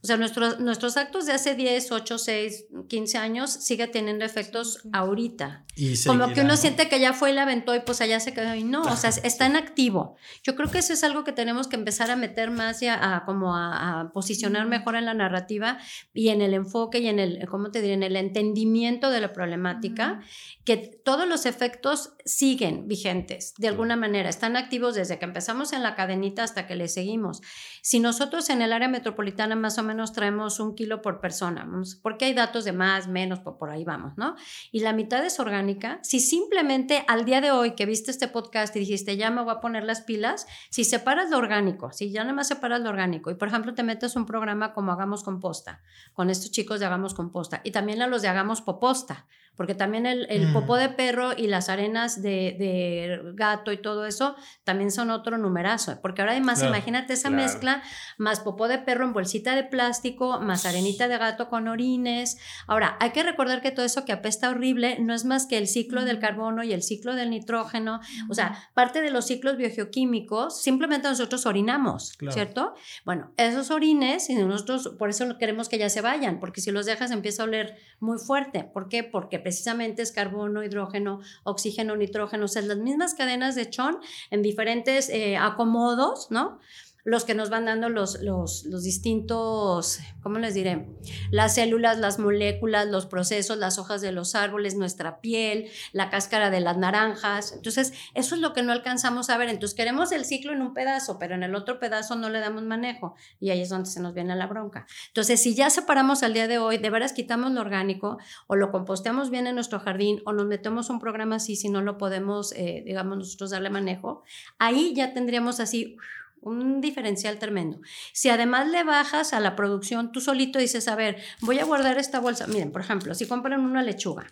O sea, nuestros, nuestros actos de hace 10, 8, 6, 15 años sigue teniendo efectos ahorita. Como que uno siente que ya fue y la aventó y pues allá se quedó y no, o sea, está en activo. Yo creo que eso es algo que tenemos que empezar a meter más y a, como a, posicionar mejor en la narrativa y en el enfoque y en el, ¿cómo te diré? En el entendimiento de la problemática, que todos los efectos siguen vigentes de alguna manera, están activos desde que empezamos en la cadenita hasta que le seguimos. Si nosotros en el área metropolitana más o menos nos traemos un kilo por persona, porque hay datos de más, menos, por, ahí vamos, ¿no? Y la mitad es orgánica. Si simplemente al día de hoy que viste este podcast y dijiste, ya me voy a poner las pilas, si separas lo orgánico, si ya nada más separas lo orgánico y por ejemplo te metes un programa como Hagamos Composta, con estos chicos de Hagamos Composta y también a los de Hagamos Poposta, porque también el, el mm. popó de perro y las arenas de, de, gato y todo eso también son otro numerazo, porque ahora además imagínate esa mezcla, más popó de perro en bolsita de plástico, más arenita de gato con orines. Ahora, hay que recordar que todo eso que apesta horrible no es más que el ciclo del carbono y el ciclo del nitrógeno, o sea, parte de los ciclos biogeoquímicos, simplemente nosotros orinamos, ¿cierto? Bueno, esos orines, y nosotros por eso queremos que ya se vayan, porque si los dejas empieza a oler muy fuerte. ¿Por qué? Porque precisamente es carbono, hidrógeno, oxígeno, nitrógeno, o sea, las mismas cadenas de chon en diferentes eh, acomodos, ¿no? Los que nos van dando los, los, distintos, ¿cómo les diré? Las células, las moléculas, los procesos, las hojas de los árboles, nuestra piel, la cáscara de las naranjas. Entonces, eso es lo que no alcanzamos a ver. Entonces, queremos el ciclo en un pedazo, pero en el otro pedazo no le damos manejo. Y ahí es donde se nos viene la bronca. Entonces, si ya separamos al día de hoy, de veras quitamos lo orgánico o lo composteamos bien en nuestro jardín o nos metemos un programa así si no lo podemos, eh, digamos, nosotros darle manejo, ahí ya tendríamos así un diferencial tremendo. Si además le bajas a la producción, tú solito dices, a ver, voy a guardar esta bolsa. Miren, por ejemplo, si compran una lechuga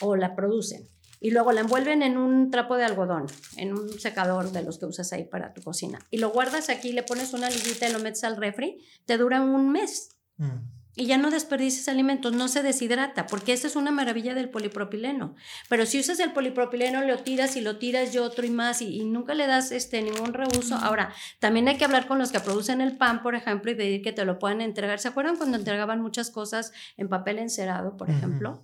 o la producen y luego la envuelven en un trapo de algodón, en un secador de los que usas ahí para tu cocina, y lo guardas aquí, le pones una liguita y lo metes al refri, te dura un mes. Mm y ya no desperdices alimentos, no se deshidrata, porque esa es una maravilla del polipropileno. Pero si usas el polipropileno, lo tiras y lo tiras y otro y más y, nunca le das este, ningún reuso. Ahora, también hay que hablar con los que producen el pan, por ejemplo, y pedir que te lo puedan entregar. ¿Se acuerdan cuando entregaban muchas cosas en papel encerado, por ejemplo?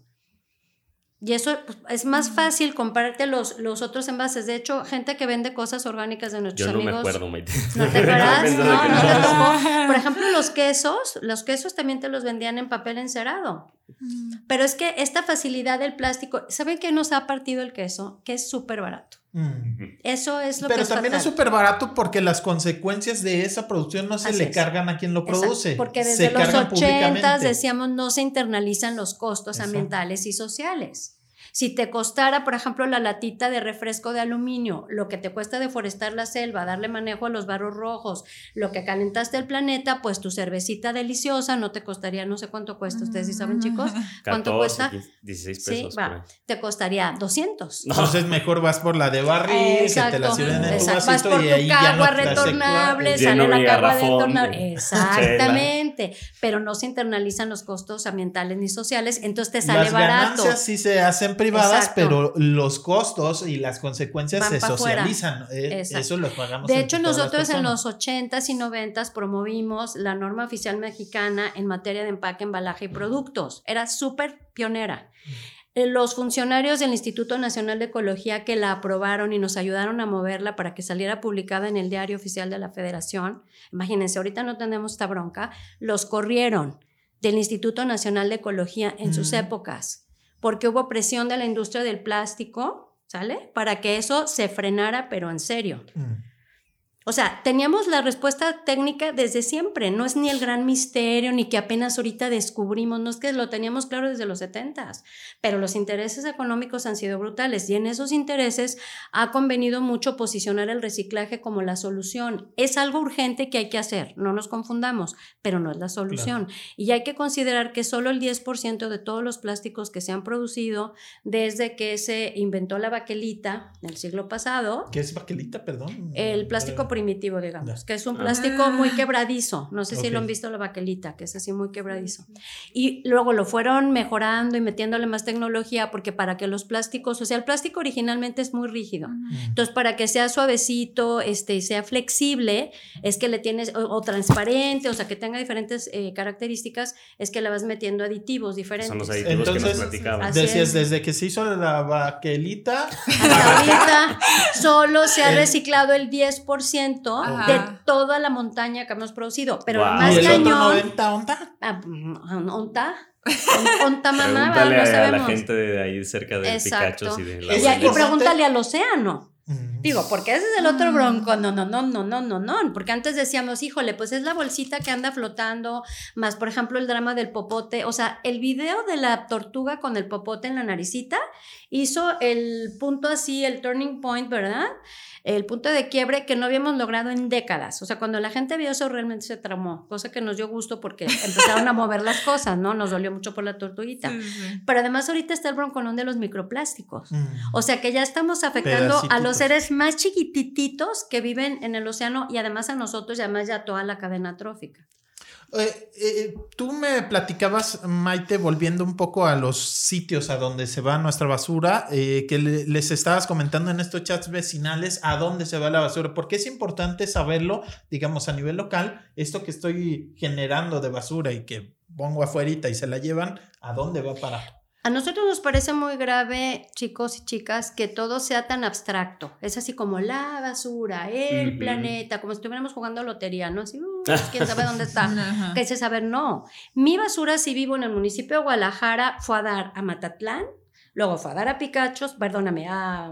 Y eso pues, es más fácil compararte los, los otros envases. De hecho, gente que vende cosas orgánicas de nuestros Yo no amigos. me acuerdo, Maite. ¿No te acuerdas? no, no te tocó. Por ejemplo, los quesos, los quesos también te los vendían en papel encerado. Mm. Pero es que esta facilidad del plástico, ¿saben qué nos ha partido el queso? Que es súper barato. Mm. Eso es lo Pero que Pero también es súper barato porque las consecuencias de esa producción no se le cargan a quien lo produce. Porque desde los 80 decíamos no se internalizan los costos ambientales y sociales. Si te costara, por ejemplo, la latita de refresco de aluminio, lo que te cuesta deforestar la selva, darle manejo a los barros rojos, lo que calentaste el planeta, pues tu cervecita deliciosa no te costaría, no sé cuánto cuesta, ustedes sí saben, chicos, cuánto cuesta. 16 pesos. Sí, va, te costaría 200. Entonces mejor vas por la de barril, que te la sirven en tu vasito vas por y tu ahí ya no retornable, sale la cagua retornable. Exactamente, pero no se internalizan los costos ambientales ni sociales, entonces te sale Las barato. Ganancias sí se privadas, pero los costos y las consecuencias se socializan. Eh, eso lo pagamos. De hecho, nosotros en los 80s y 90s promovimos la norma oficial mexicana en materia de empaque, embalaje y productos. Era súper pionera. Eh, los funcionarios del Instituto Nacional de Ecología que la aprobaron y nos ayudaron a moverla para que saliera publicada en el diario oficial de la Federación, imagínense, ahorita no tenemos esta bronca, los corrieron del Instituto Nacional de Ecología en sus épocas porque hubo presión de la industria del plástico, ¿sale? Para que eso se frenara, pero en serio. Mm. O sea, teníamos la respuesta técnica desde siempre, no es ni el gran misterio, ni que apenas ahorita descubrimos, no es que lo teníamos claro desde los 70, pero los intereses económicos han sido brutales y en esos intereses ha convenido mucho posicionar el reciclaje como la solución. Es algo urgente que hay que hacer, no nos confundamos, pero no es la solución. Y hay que considerar que solo el 10% de todos los plásticos que se han producido desde que se inventó la baquelita en el siglo pasado. ¿Qué es baquelita, perdón? El plástico primitivo, digamos, que es un plástico muy quebradizo. No sé si lo han visto la baquelita, que es así muy quebradizo. Y luego lo fueron mejorando y metiéndole más tecnología, porque para que los plásticos, o sea, el plástico originalmente es muy rígido. Entonces, para que sea suavecito este, y sea flexible, es que le tienes, o, transparente, o sea, que tenga diferentes eh, características, es que le vas metiendo aditivos diferentes. Son los aditivos Entonces, que nos Decías, desde que se hizo la baquelita. Hasta ahorita solo se ha reciclado el 10% de toda la montaña que hemos producido. Pero lo más ¿Y el cañón. Otro 90, ¿onta? Ah, ¿Onta? ¿Onta mamá? Pregúntale no a la gente de ahí cerca de Picachos y de la y, y pregúntale al océano. Digo, porque ese es el otro bronco. No, no, no, no, no, no, no. Porque antes decíamos, híjole, pues es la bolsita que anda flotando, más por ejemplo el drama del popote. O sea, el video de la tortuga con el popote en la naricita hizo el punto así, el turning point, ¿verdad? El punto de quiebre que no habíamos logrado en décadas. O sea, cuando la gente vio eso realmente se tramó, cosa que nos dio gusto porque empezaron a mover las cosas, ¿no? Nos dolió mucho por la tortuguita. Pero además ahorita está el broncolón de los microplásticos. Mm. O sea, que ya estamos afectando a los seres más chiquititos que viven en el océano y además a nosotros y además ya toda la cadena trófica. Eh, eh, tú me platicabas, Maite, volviendo un poco a los sitios a donde se va nuestra basura, eh, que les estabas comentando en estos chats vecinales a dónde se va la basura, porque es importante saberlo, digamos, a nivel local, esto que estoy generando de basura y que pongo afuera y se la llevan, ¿a dónde va para? A nosotros nos parece muy grave, chicos y chicas, que todo sea tan abstracto. Es así como la basura, el planeta, como si estuviéramos jugando lotería, ¿no? Así, uh, quién sabe dónde está. que dice saber, no. Mi basura, si vivo en el municipio de Guadalajara, fue a dar a Matatlán, luego fue a dar a Picachos, perdóname, a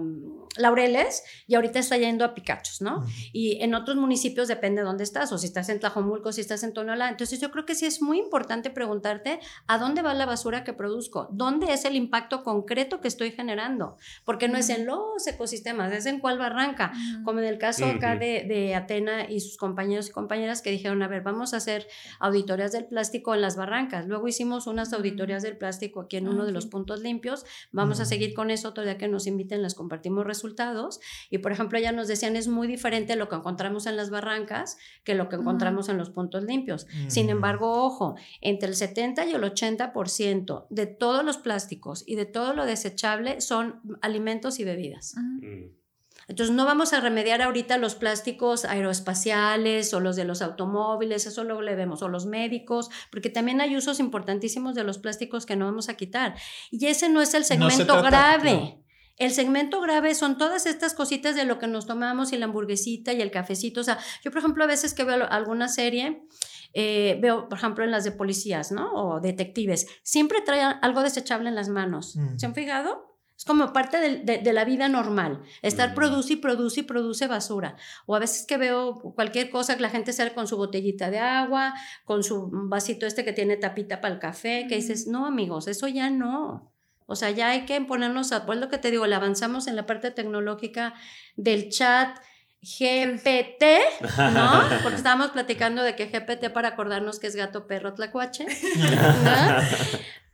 Laureles y ahorita está yendo a Picachos, ¿no? Y en otros municipios depende de dónde estás, o si estás en Tlajomulco, si estás en Tonalá. Entonces yo creo que sí es muy importante preguntarte a dónde va la basura que produzco, dónde es el impacto concreto que estoy generando, porque no es en los ecosistemas, es en cuál barranca, como en el caso acá de, de, Atena y sus compañeros y compañeras que dijeron, a ver, vamos a hacer auditorías del plástico en las barrancas. Luego hicimos unas auditorías del plástico aquí en uno de los puntos limpios. Vamos a seguir con eso, todavía que nos inviten, les compartimos resultados resultados. Y por ejemplo, ya nos decían, es muy diferente lo que encontramos en las barrancas que lo que encontramos en los puntos limpios. Sin embargo, ojo, entre el 70 y el 80% de todos los plásticos y de todo lo desechable son alimentos y bebidas. Mm. Entonces no vamos a remediar ahorita los plásticos aeroespaciales o los de los automóviles, eso luego le vemos, o los médicos, porque también hay usos importantísimos de los plásticos que no vamos a quitar. Y ese no es el segmento grave. El segmento grave son todas estas cositas de lo que nos tomamos y la hamburguesita y el cafecito. O sea, yo, por ejemplo, a veces que veo alguna serie, eh, veo, por ejemplo, en las de policías, ¿no? O detectives, siempre traen algo desechable en las manos. Mm. ¿Se han fijado? Es como parte de, la vida normal. Estar mm. produce y produce y produce basura. O a veces que veo cualquier cosa que la gente sale con su botellita de agua, con su vasito este que tiene tapita para el café, que dices, no, amigos, eso ya no. O sea, ya hay que ponernos a, pues lo que te digo, le avanzamos en la parte tecnológica del chat GPT, ¿no? Porque estábamos platicando de que GPT para acordarnos que es gato, perro, tlacuache. ¿no?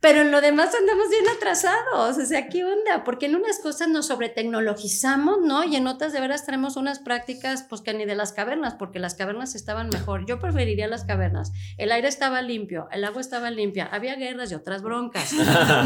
Pero en lo demás andamos bien atrasados. O sea, ¿qué onda? Porque en unas cosas nos sobretecnologizamos, ¿no? Y en otras de veras tenemos unas prácticas, pues que ni de las cavernas, porque las cavernas estaban mejor. Yo preferiría las cavernas. El aire estaba limpio, el agua estaba limpia, había guerras y otras broncas.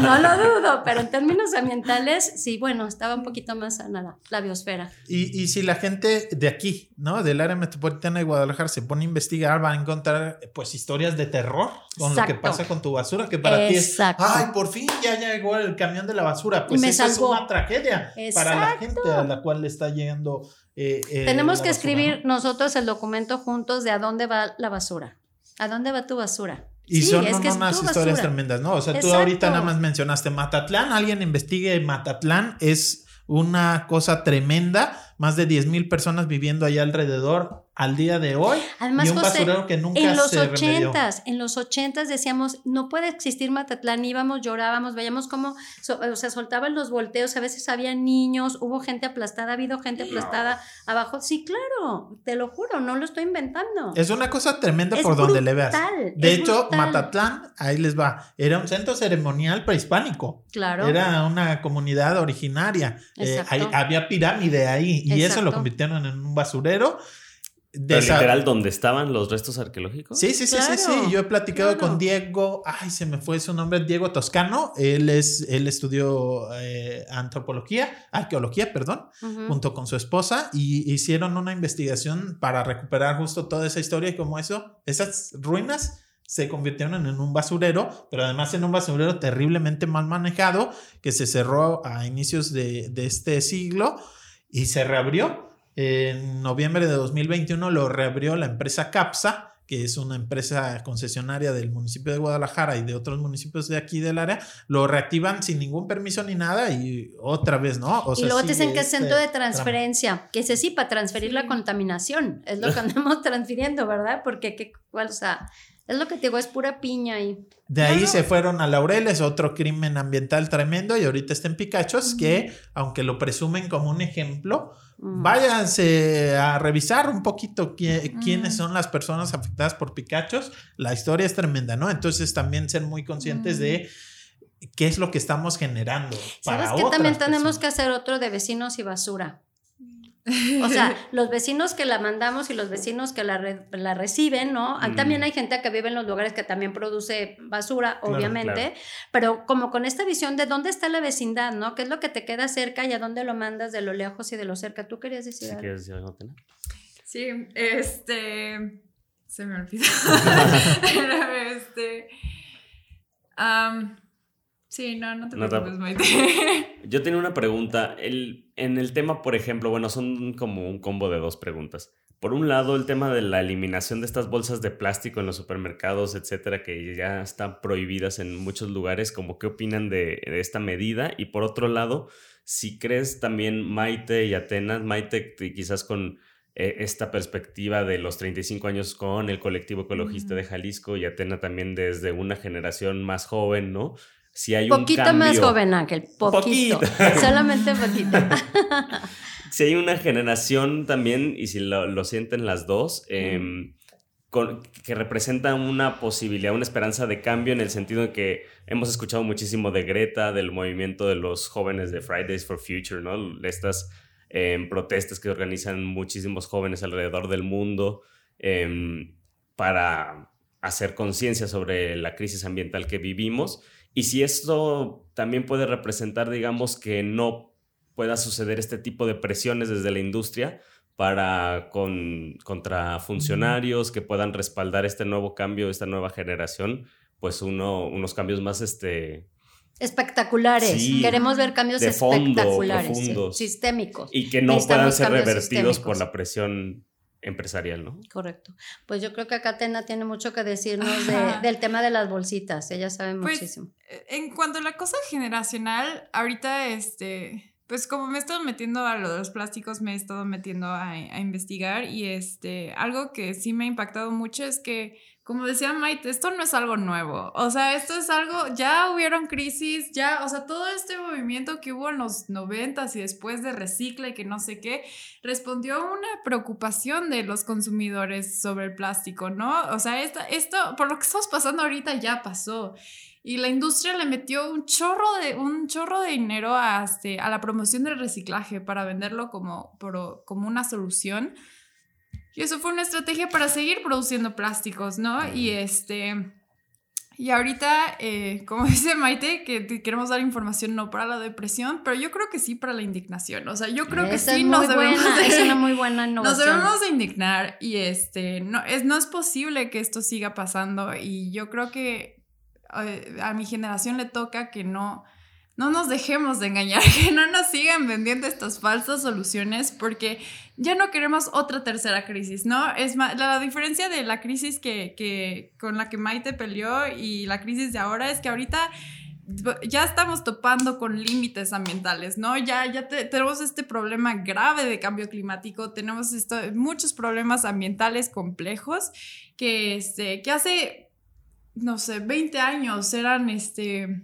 No lo dudo, pero en términos ambientales, sí, bueno, estaba un poquito más sana la, biosfera. Y, y si la gente de aquí, ¿no? Del área metropolitana de Guadalajara se pone a investigar, va a encontrar, pues, historias de terror con lo que pasa con tu basura, que para ti es Ay, por fin ya llegó el camión de la basura. Pues eso es una tragedia para la gente a la cual le está llegando. Eh, eh, Tenemos que escribir nosotros el documento juntos de a dónde va la basura. ¿A dónde va tu basura? Y son unas historias tremendas, ¿no? O sea, tú ahorita nada más mencionaste Matatlán, alguien investigue Matatlán, es una cosa tremenda, más de 10 mil personas viviendo allá alrededor al día de hoy. Además, y un basurero que nunca en los ochentas, en los ochentas decíamos, no puede existir Matatlán, íbamos, llorábamos, veíamos cómo, o sea, soltaban los volteos, a veces había niños, hubo gente aplastada, ha habido gente aplastada abajo. Sí, claro, te lo juro, no lo estoy inventando. Es una cosa tremenda por donde le veas. De hecho, Matatlán, ahí les va, era un centro ceremonial prehispánico. Claro. Era una comunidad originaria. Eh, había pirámide ahí y eso lo convirtieron en un basurero ¿Pero literal donde estaban los restos arqueológicos? Sí, sí, sí, sí, sí. Yo he platicado con Diego, ay, se me fue su nombre, Diego Toscano. Él es, él estudió eh, antropología, arqueología, perdón, junto con su esposa y hicieron una investigación para recuperar justo toda esa historia y como eso, esas ruinas se convirtieron en un basurero, pero además en un basurero terriblemente mal manejado que se cerró a inicios de, de este siglo y se reabrió en noviembre de 2021 lo reabrió la empresa CAPSA, que es una empresa concesionaria del municipio de Guadalajara y de otros municipios de aquí del área, lo reactivan sin ningún permiso ni nada y otra vez, ¿no? y luego te dicen que es este centro de transferencia, que es así para transferir la contaminación, es lo que andamos transfiriendo, ¿verdad? Porque, ¿qué, cuál, o sea, es lo que te digo, es pura piña y... De ahí se fueron a Laureles, otro crimen ambiental tremendo, y ahorita está en Picachos, que aunque lo presumen como un ejemplo. Váyanse a revisar un poquito quiénes mm. son las personas afectadas por Picachos. La historia es tremenda, ¿no? Entonces también ser muy conscientes de mm. qué es lo que estamos generando. ¿Sabes que también tenemos que hacer otro de vecinos y basura? O sea, los vecinos que la mandamos y los vecinos que la, la reciben, ¿no? También hay gente que vive en los lugares que también produce basura, obviamente, pero como con esta visión de dónde está la vecindad, ¿no? ¿Qué es lo que te queda cerca y a dónde lo mandas de lo lejos y de lo cerca? ¿Tú querías decir algo? ¿Quieres decir algo, Sí, este... Se me olvidó. este... Sí, no, no te preocupes, Maite. Yo tenía una pregunta. El, en el tema, por ejemplo, bueno, son como un combo de dos preguntas. Por un lado, el tema de la eliminación de estas bolsas de plástico en los supermercados, etcétera, que ya están prohibidas en muchos lugares, como qué opinan de, esta medida. Y por otro lado, si crees también Maite y Atenas, Maite quizás con eh, esta perspectiva de los 35 años con el colectivo ecologista de Jalisco y Atena también desde una generación más joven, ¿no? Si hay poquito un cambio, más joven, Ángel, poquito, solamente poquito. si hay una generación también, y si lo, sienten las dos, em, que representa una posibilidad, una esperanza de cambio en el sentido de que hemos escuchado muchísimo de Greta, del movimiento de los jóvenes de Fridays for Future, ¿no? Estas en protestas que organizan muchísimos jóvenes alrededor del mundo em, para hacer conciencia sobre la crisis ambiental que vivimos. Y si esto también puede representar, digamos, que no pueda suceder este tipo de presiones desde la industria para con, contra funcionarios que puedan respaldar este nuevo cambio, esta nueva generación, pues uno, unos cambios más este, espectaculares. Queremos ver cambios espectaculares, sistémicos. Y que no puedan ser revertidos por la presión empresarial, ¿no? Correcto. Pues yo creo que acá Tena tiene mucho que decirnos del tema de las bolsitas. Ella sabe pues, muchísimo. En cuanto a la cosa generacional, ahorita este. Pues como me he estado metiendo a lo de los plásticos, me he estado metiendo a, a investigar y este, algo que sí me ha impactado mucho es que como decía Maite, esto no es algo nuevo. O sea, esto es algo, ya hubieron crisis, ya, o sea, todo este movimiento que hubo en los noventas y después de recicla y que no sé qué, respondió a una preocupación de los consumidores sobre el plástico, ¿no? O sea, esto, esto por lo que estamos pasando ahorita ya pasó. Y la industria le metió un chorro de, un chorro de dinero a, este, a la promoción del reciclaje para venderlo como, como una solución. Y eso fue una estrategia para seguir produciendo plásticos, ¿no? Y este... Y ahorita, eh, como dice Maite, que queremos dar información no para la depresión, pero yo creo que sí para la indignación. O sea, yo creo que sí nos debemos es una muy buena Nos debemos de indignar y este, no es, no es posible que esto siga pasando y yo creo que eh, a mi generación le toca que no, no nos dejemos de engañar, que no nos sigan vendiendo estas falsas soluciones porque ya no queremos otra tercera crisis, ¿no? Es la, diferencia de la crisis que, con la que Maite peleó y la crisis de ahora es que ahorita ya estamos topando con límites ambientales, ¿no? Ya, ya tenemos este problema grave de cambio climático, tenemos muchos problemas ambientales complejos que, este, que hace, no sé, 20 años eran, este,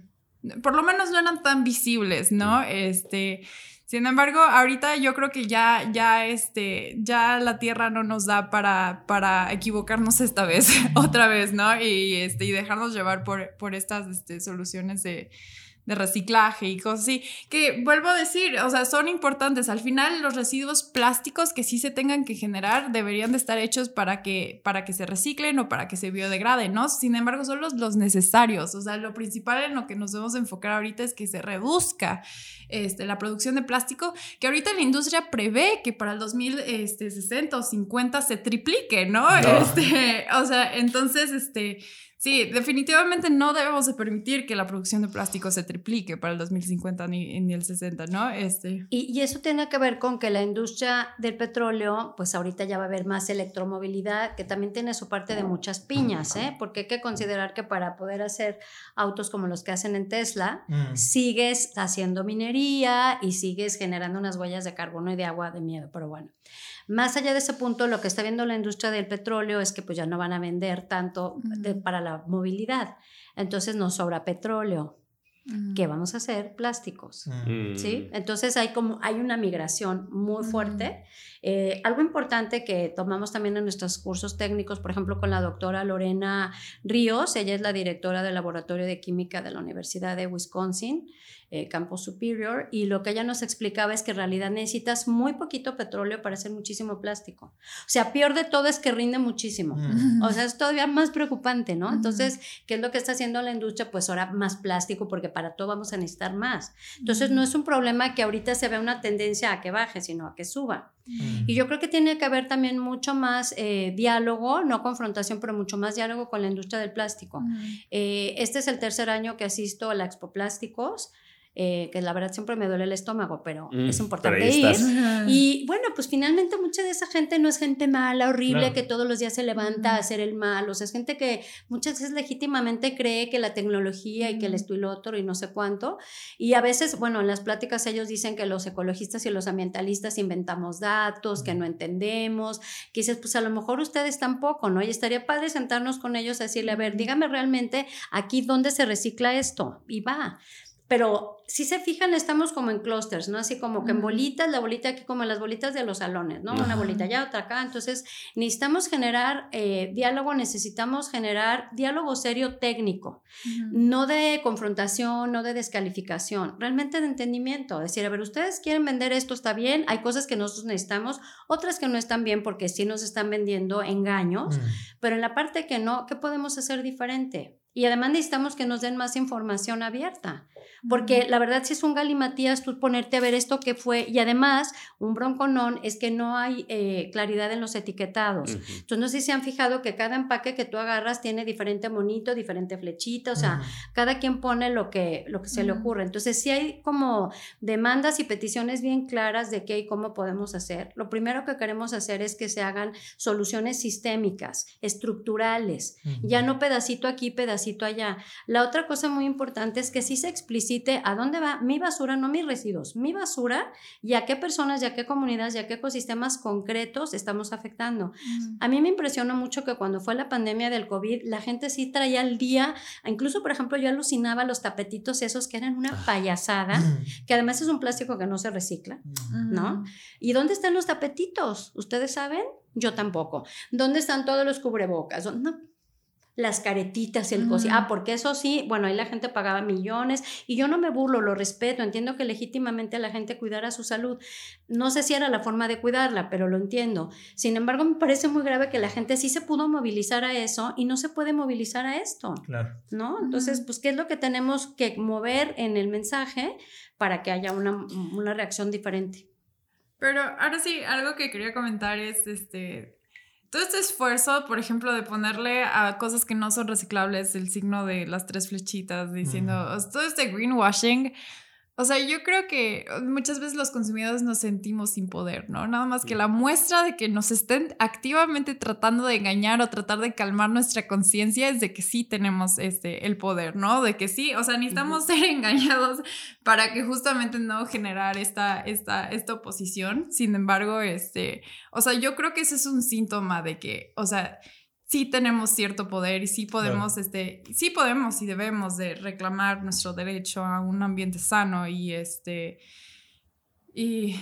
por lo menos no eran tan visibles, ¿no? Este, sin embargo, ahorita yo creo que ya, ya, este, ya la Tierra no nos da para, para equivocarnos esta vez, otra vez, ¿no? Y, este, y dejarnos llevar por, por estas este, soluciones de, de reciclaje y cosas así, que vuelvo a decir, o sea, son importantes. Al final, los residuos plásticos que sí se tengan que generar deberían de estar hechos para que, para que se reciclen o para que se biodegraden, ¿no? Sin embargo, son los, los necesarios. O sea, lo principal en lo que nos debemos enfocar ahorita es que se reduzca este, la producción de plástico, que ahorita la industria prevé que para el 2060 este, o 50 se triplique, ¿no? no. Este, o sea, entonces, este Sí, definitivamente no debemos de permitir que la producción de plástico se triplique para el 2050 ni, ni el 60, ¿no? Este. Y, y, eso tiene que ver con que la industria del petróleo, pues ahorita ya va a haber más electromovilidad, que también tiene su parte de muchas piñas, ¿eh? Porque hay que considerar que para poder hacer autos como los que hacen en Tesla, mm. sigues haciendo minería y sigues generando unas huellas de carbono y de agua de miedo, pero bueno. Más allá de ese punto, lo que está viendo la industria del petróleo es que pues ya no van a vender tanto para la movilidad. Entonces nos sobra petróleo. ¿Qué vamos a hacer? Plásticos. ¿Sí? Entonces hay como hay una migración muy fuerte. Eh, algo importante que tomamos también en nuestros cursos técnicos, por ejemplo, con la doctora Lorena Ríos, ella es la directora del Laboratorio de Química de la Universidad de Wisconsin. eh, Campo Superior, y lo que ella nos explicaba es que en realidad necesitas muy poquito petróleo para hacer muchísimo plástico. O sea, peor de todo es que rinde muchísimo. Mm. O sea, es todavía más preocupante, ¿no? Entonces, ¿qué es lo que está haciendo la industria? Pues ahora más plástico, porque para todo vamos a necesitar más. Entonces, no es un problema que ahorita se vea una tendencia a que baje, sino a que suba. Mm. Y yo creo que tiene que haber también mucho más eh, diálogo, no confrontación, pero mucho más diálogo con la industria del plástico. Eh, este es el tercer año que asisto a la Expo Plásticos. Eh, que la verdad siempre me duele el estómago, pero Mm, es importante ir. Y bueno, pues finalmente mucha de esa gente no es gente mala, horrible, que todos los días se levanta a hacer el mal. O sea, es gente que muchas veces legítimamente cree que la tecnología y que el esto y lo otro y no sé cuánto. Y a veces, bueno, en las pláticas ellos dicen que los ecologistas y los ambientalistas inventamos datos, que no entendemos, que dices, pues a lo mejor ustedes tampoco, ¿no? Y estaría padre sentarnos con ellos a decirle, a ver, dígame realmente aquí dónde se recicla esto. Y va. Pero si se fijan, estamos como en clusters, ¿no? Así como que en bolitas, la bolita aquí como en las bolitas de los salones, ¿no? Una bolita allá, otra acá. Entonces, necesitamos generar eh, diálogo, necesitamos generar diálogo serio técnico, no de confrontación, no de descalificación, realmente de entendimiento. Decir, a ver, ustedes quieren vender esto, está bien, hay cosas que nosotros necesitamos, otras que no están bien porque sí nos están vendiendo engaños, pero en la parte que no, ¿qué podemos hacer diferente? Y además necesitamos que nos den más información abierta, porque la verdad si es un galimatías tú ponerte a ver esto que fue, y además un bronconón es que no hay eh, claridad en los etiquetados. Ujú. Entonces no sé si se han fijado que cada empaque que tú agarras tiene diferente monito, diferente flechita, o sea, Ujú. cada quien pone lo que, lo que se le Ujú. ocurre. Entonces, si hay como demandas y peticiones bien claras de qué y cómo podemos hacer. Lo primero que queremos hacer es que se hagan soluciones sistémicas, estructurales, ya no pedacito aquí, pedacito allá. La otra cosa muy importante es que sí se explicite a dónde va mi basura, no mis residuos, mi basura y a qué personas, y a qué comunidades, y a qué ecosistemas concretos estamos afectando. A mí me impresionó mucho que cuando fue la pandemia del COVID, la gente sí traía al día, incluso por ejemplo yo alucinaba los tapetitos esos que eran una payasada, Mm. que además es un plástico que no se recicla, Mm. ¿no? ¿Y dónde están los tapetitos? ¿Ustedes saben? Yo tampoco. ¿Dónde están todos los cubrebocas? No. Las caretitas, el cosi. Ujú. Ah, porque eso sí, bueno, ahí la gente pagaba millones y yo no me burlo, lo respeto, entiendo que legítimamente la gente cuidara su salud. No sé si era la forma de cuidarla, pero lo entiendo. Sin embargo, me parece muy grave que la gente sí se pudo movilizar a eso y no se puede movilizar a esto. Claro. ¿no? Entonces, pues, ¿qué es lo que tenemos que mover en el mensaje para que haya una, una reacción diferente? Pero ahora sí, algo que quería comentar es este. Todo este esfuerzo, por ejemplo, de ponerle a cosas que no son reciclables el signo de las tres flechitas, diciendo todo este greenwashing. O sea, yo creo que muchas veces los consumidores nos sentimos sin poder, ¿no? Nada más que la muestra de que nos estén activamente tratando de engañar o tratar de calmar nuestra conciencia es de que sí tenemos este, el poder, ¿no? De que sí, o sea, necesitamos ser engañados para que justamente no generar esta, esta, esta oposición. Sin embargo, este, o sea, yo creo que ese es un síntoma de que, o sea, sí tenemos cierto poder y sí podemos, este, sí podemos y debemos de reclamar nuestro derecho a un ambiente sano y este, y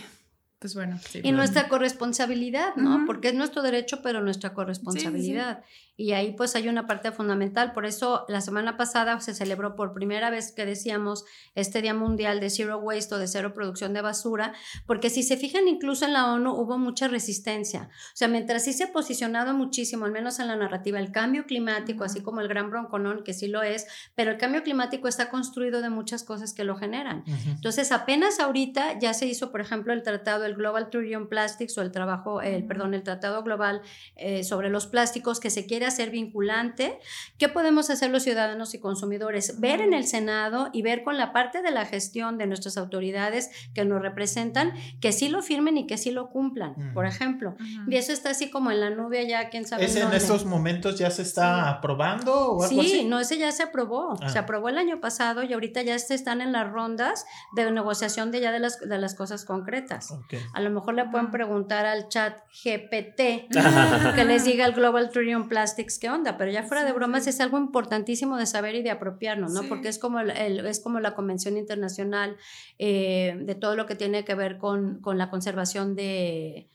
pues bueno. sí. Y nuestra corresponsabilidad, ¿no? Porque es nuestro derecho, pero nuestra corresponsabilidad. Y ahí pues hay una parte fundamental. Por eso la semana pasada se celebró por primera vez que decíamos este Día Mundial de Zero Waste o de cero producción de basura, porque si se fijan incluso en la ONU hubo mucha resistencia. O sea, mientras sí se ha posicionado muchísimo, al menos en la narrativa, el cambio climático, así como el gran bronconón, que sí lo es, pero el cambio climático está construido de muchas cosas que lo generan. Entonces, apenas ahorita ya se hizo, por ejemplo, el tratado, el Global Treaty on Plastics o el trabajo, el, perdón, el tratado global eh, sobre los plásticos que se quiere hacer vinculante. ¿Qué podemos hacer los ciudadanos y consumidores? Ver en el Senado y ver con la parte de la gestión de nuestras autoridades que nos representan que sí lo firmen y que sí lo cumplan, Ujú. por ejemplo. Y eso está así como en la nube ya, quién sabe. ¿Es en dónde. estos momentos ya se está Sí. aprobando o algo Sí, así? no, ese ya se aprobó. Ah. Se aprobó el año pasado y ahorita ya se están en las rondas de negociación de ya de las, de las cosas concretas. Ok. A lo mejor le pueden preguntar al chat GPT que les diga el Global Trillion Plastics qué onda, pero ya fuera de bromas sí. es algo importantísimo de saber y de apropiarnos, ¿no? Sí. Porque es como, el- el- es como la Convención Internacional eh, de todo lo que tiene que ver con, con la conservación de,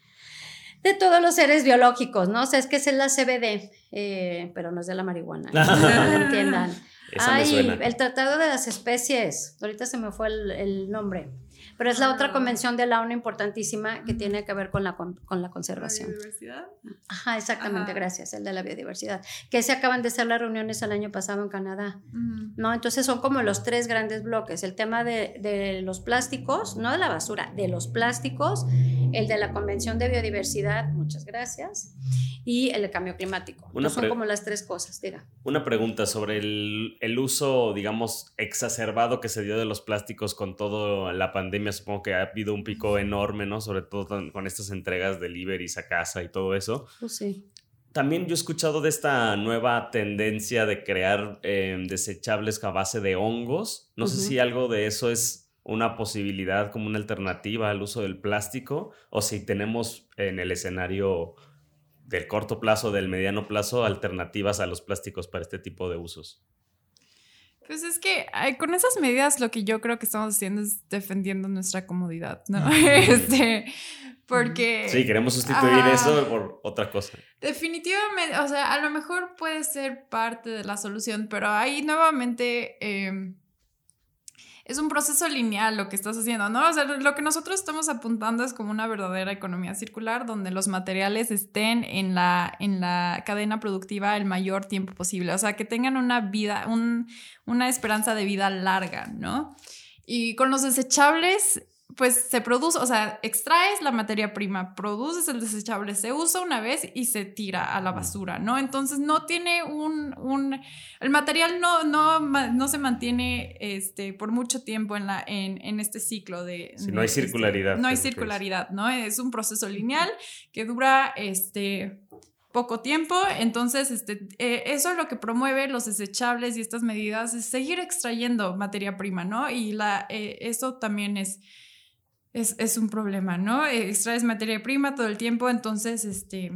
de todos los seres biológicos, ¿no? O sea, es que es la CBD, eh, pero no es de la marihuana, ¿no? Para que lo entiendan. Esa Ay, me suena. el Tratado de las Especies. Ahorita se me fue el, el nombre. Pero es la otra Ah. convención de la ONU importantísima que tiene que ver con la, con, con la conservación. biodiversidad. Ajá, exactamente, Ajá. gracias, el de la biodiversidad. Que se acaban de hacer las reuniones el año pasado en Canadá. ¿no? Entonces son como los tres grandes bloques, el tema de, de los plásticos, no de la basura, de los plásticos, el de la Convención de Biodiversidad, muchas gracias, y el de cambio climático. Una son como las tres cosas, diga. Una pregunta sobre el, el uso, digamos, exacerbado que se dio de los plásticos con toda la pandemia. Supongo que ha habido un pico enorme, ¿no? Sobre todo con- estas entregas deliveries a casa y todo eso. Pues sí. También yo he escuchado de esta nueva tendencia de crear eh, desechables a base de hongos. No sé si algo de eso es una posibilidad como una alternativa al uso del plástico o si tenemos en el escenario del corto plazo, del mediano plazo, alternativas a los plásticos para este tipo de usos. Pues es que ay, con esas medidas lo que yo creo que estamos haciendo es defendiendo nuestra comodidad, ¿no? Este, porque... Sí, queremos sustituir Ah. eso por otra cosa. Definitivamente, o sea, a lo mejor puede ser parte de la solución, pero ahí nuevamente eh, es un proceso lineal lo que estás haciendo, ¿no? O sea, lo que nosotros estamos apuntando es como una verdadera economía circular donde los materiales estén en la, en la cadena productiva el mayor tiempo posible, o sea, que tengan una vida, un- una esperanza de vida larga, ¿no? Y con los desechables, pues se produce, o sea, extraes la materia prima, produces el desechable, se usa una vez y se tira a la basura, ¿no? Entonces no tiene un, un el material no, no, no se mantiene este, por mucho tiempo en, la, en, en este ciclo de... No hay este, circularidad, no hay circularidad, ¿no? Es un proceso lineal que dura, este poco tiempo, entonces este, eh, eso es lo que promueve los desechables y estas medidas es seguir extrayendo materia prima, ¿no? Y la, eh, eso también es, es, es un problema, ¿no? Eh, extraes materia prima todo el tiempo, entonces, este,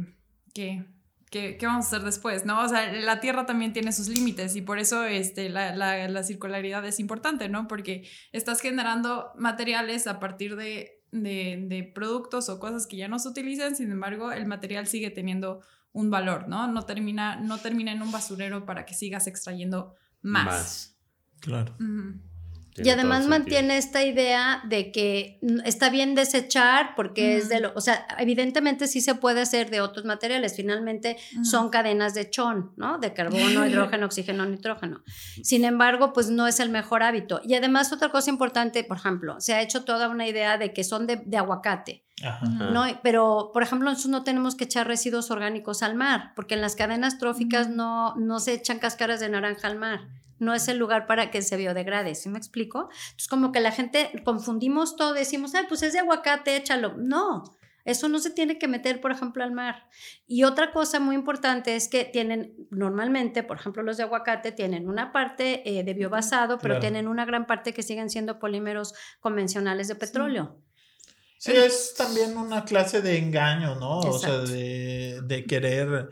¿qué, qué, qué vamos a hacer después, no? O sea, la Tierra también tiene sus límites y por eso este, la, la, la circularidad es importante, ¿no? Porque estás generando materiales a partir de, de, de productos o cosas que ya no se utilizan, sin embargo, el material sigue teniendo un valor, ¿no? No termina, no termina en un basurero para que sigas extrayendo más. Claro. Ujú. Y Tiene además mantiene esta idea de que está bien desechar porque es de lo, o sea, evidentemente sí se puede hacer de otros materiales, finalmente son cadenas de chon, ¿no? De carbono, hidrógeno, oxígeno, nitrógeno. Sin embargo, pues no es el mejor hábito. Y además otra cosa importante, por ejemplo, se ha hecho toda una idea de que son de, de aguacate. Ajá. ¿no? Pero, por ejemplo, nosotros no tenemos que echar residuos orgánicos al mar, porque en las cadenas tróficas no, no se echan cáscaras de naranja al mar. No es el lugar para que se biodegrade, ¿sí me explico? Entonces, como que la gente confundimos todo, decimos, ay, pues es de aguacate, échalo. No, eso no se tiene que meter, por ejemplo, al mar. Y otra cosa muy importante es que tienen, normalmente, por ejemplo, los de aguacate tienen una parte eh, de biobasado, pero Claro. tienen una gran parte que siguen siendo polímeros convencionales de petróleo. Sí, es también una clase de engaño, ¿no? O sea, de querer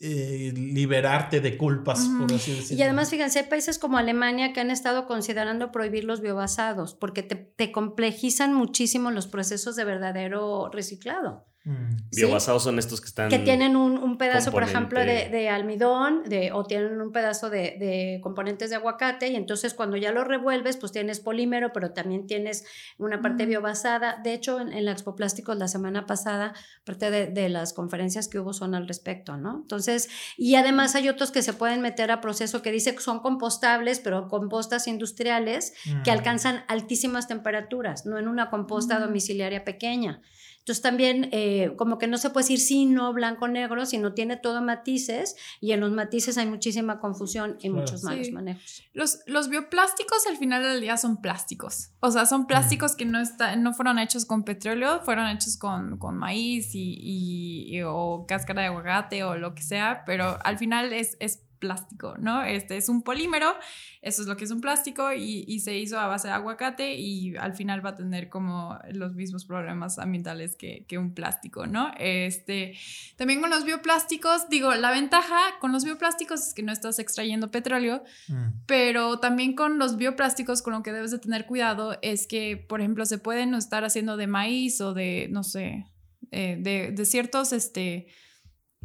eh, liberarte de culpas, por así decirlo. Y además, fíjense, hay países como Alemania que han estado considerando prohibir los biobasados porque te, te complejizan muchísimo los procesos de verdadero reciclado. Mm. ¿sí? Biobasados son estos que están... Que tienen un, un pedazo, por ejemplo, de, almidón de, o tienen un pedazo de, de componentes de aguacate y entonces cuando ya lo revuelves, pues tienes polímero, pero también tienes una parte Ujú. biobasada. De hecho, en, en la Expo Plásticos la semana pasada, parte de, de las conferencias que hubo son al respecto, ¿no? Entonces, y además hay otros que se pueden meter a proceso que dice que son compostables, pero compostas industriales que Mm. alcanzan altísimas temperaturas, no en una composta Mm. domiciliaria pequeña. Entonces también eh, como que no se puede decir sí, no, blanco, negro, sino tiene todo matices y en los matices hay muchísima confusión y muchos malos Sí. manejos. Los, los bioplásticos al final del día son plásticos. O sea, son plásticos que no, está, no fueron hechos con petróleo, fueron hechos con, con maíz y, y- y- o cáscara de aguacate o lo que sea, pero al final es, es plástico, ¿no? Este es un polímero, eso es lo que es un plástico y, y se hizo a base de aguacate y al final va a tener como los mismos problemas ambientales que, que un plástico, ¿no? Este, también con los bioplásticos, digo, la ventaja con los bioplásticos es que no estás extrayendo petróleo, Mm. pero también con los bioplásticos, con lo que debes de tener cuidado es que, por ejemplo, se pueden estar haciendo de maíz o de, no sé, eh, de, de ciertos este,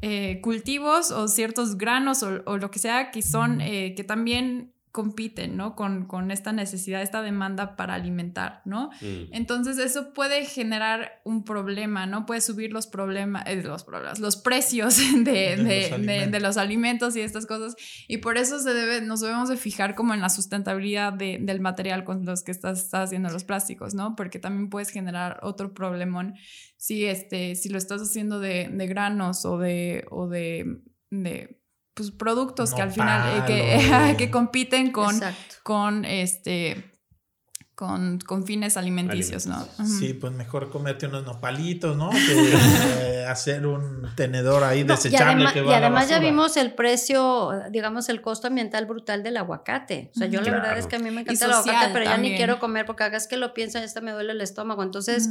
eh, cultivos o ciertos granos o, o lo que sea que son, eh, que también compiten, ¿no? Con, con, esta necesidad, esta demanda para alimentar, ¿no? Mm. Entonces eso puede generar un problema, ¿no? Puede subir los problemas, eh, los problemas, los precios de, de, de, los alimentos y estas cosas. Y por eso se debe, nos debemos de fijar como en la sustentabilidad del material con los que estás, haciendo los plásticos, ¿no? Porque también puedes generar otro problemón si, este, si lo estás haciendo de, granos o de, o de pues, productos que al final eh, que, compiten con, con este con, con fines alimenticios, ¿no? Sí, pues mejor comerte unos nopalitos, ¿no? Que eh, hacer un tenedor ahí desechable. y además, ya vimos el precio, digamos, el costo ambiental brutal del aguacate. O sea, yo la verdad es que a mí me encanta el aguacate, pero ya ni quiero comer porque hagas que lo pienso, ya hasta me duele el estómago. Entonces,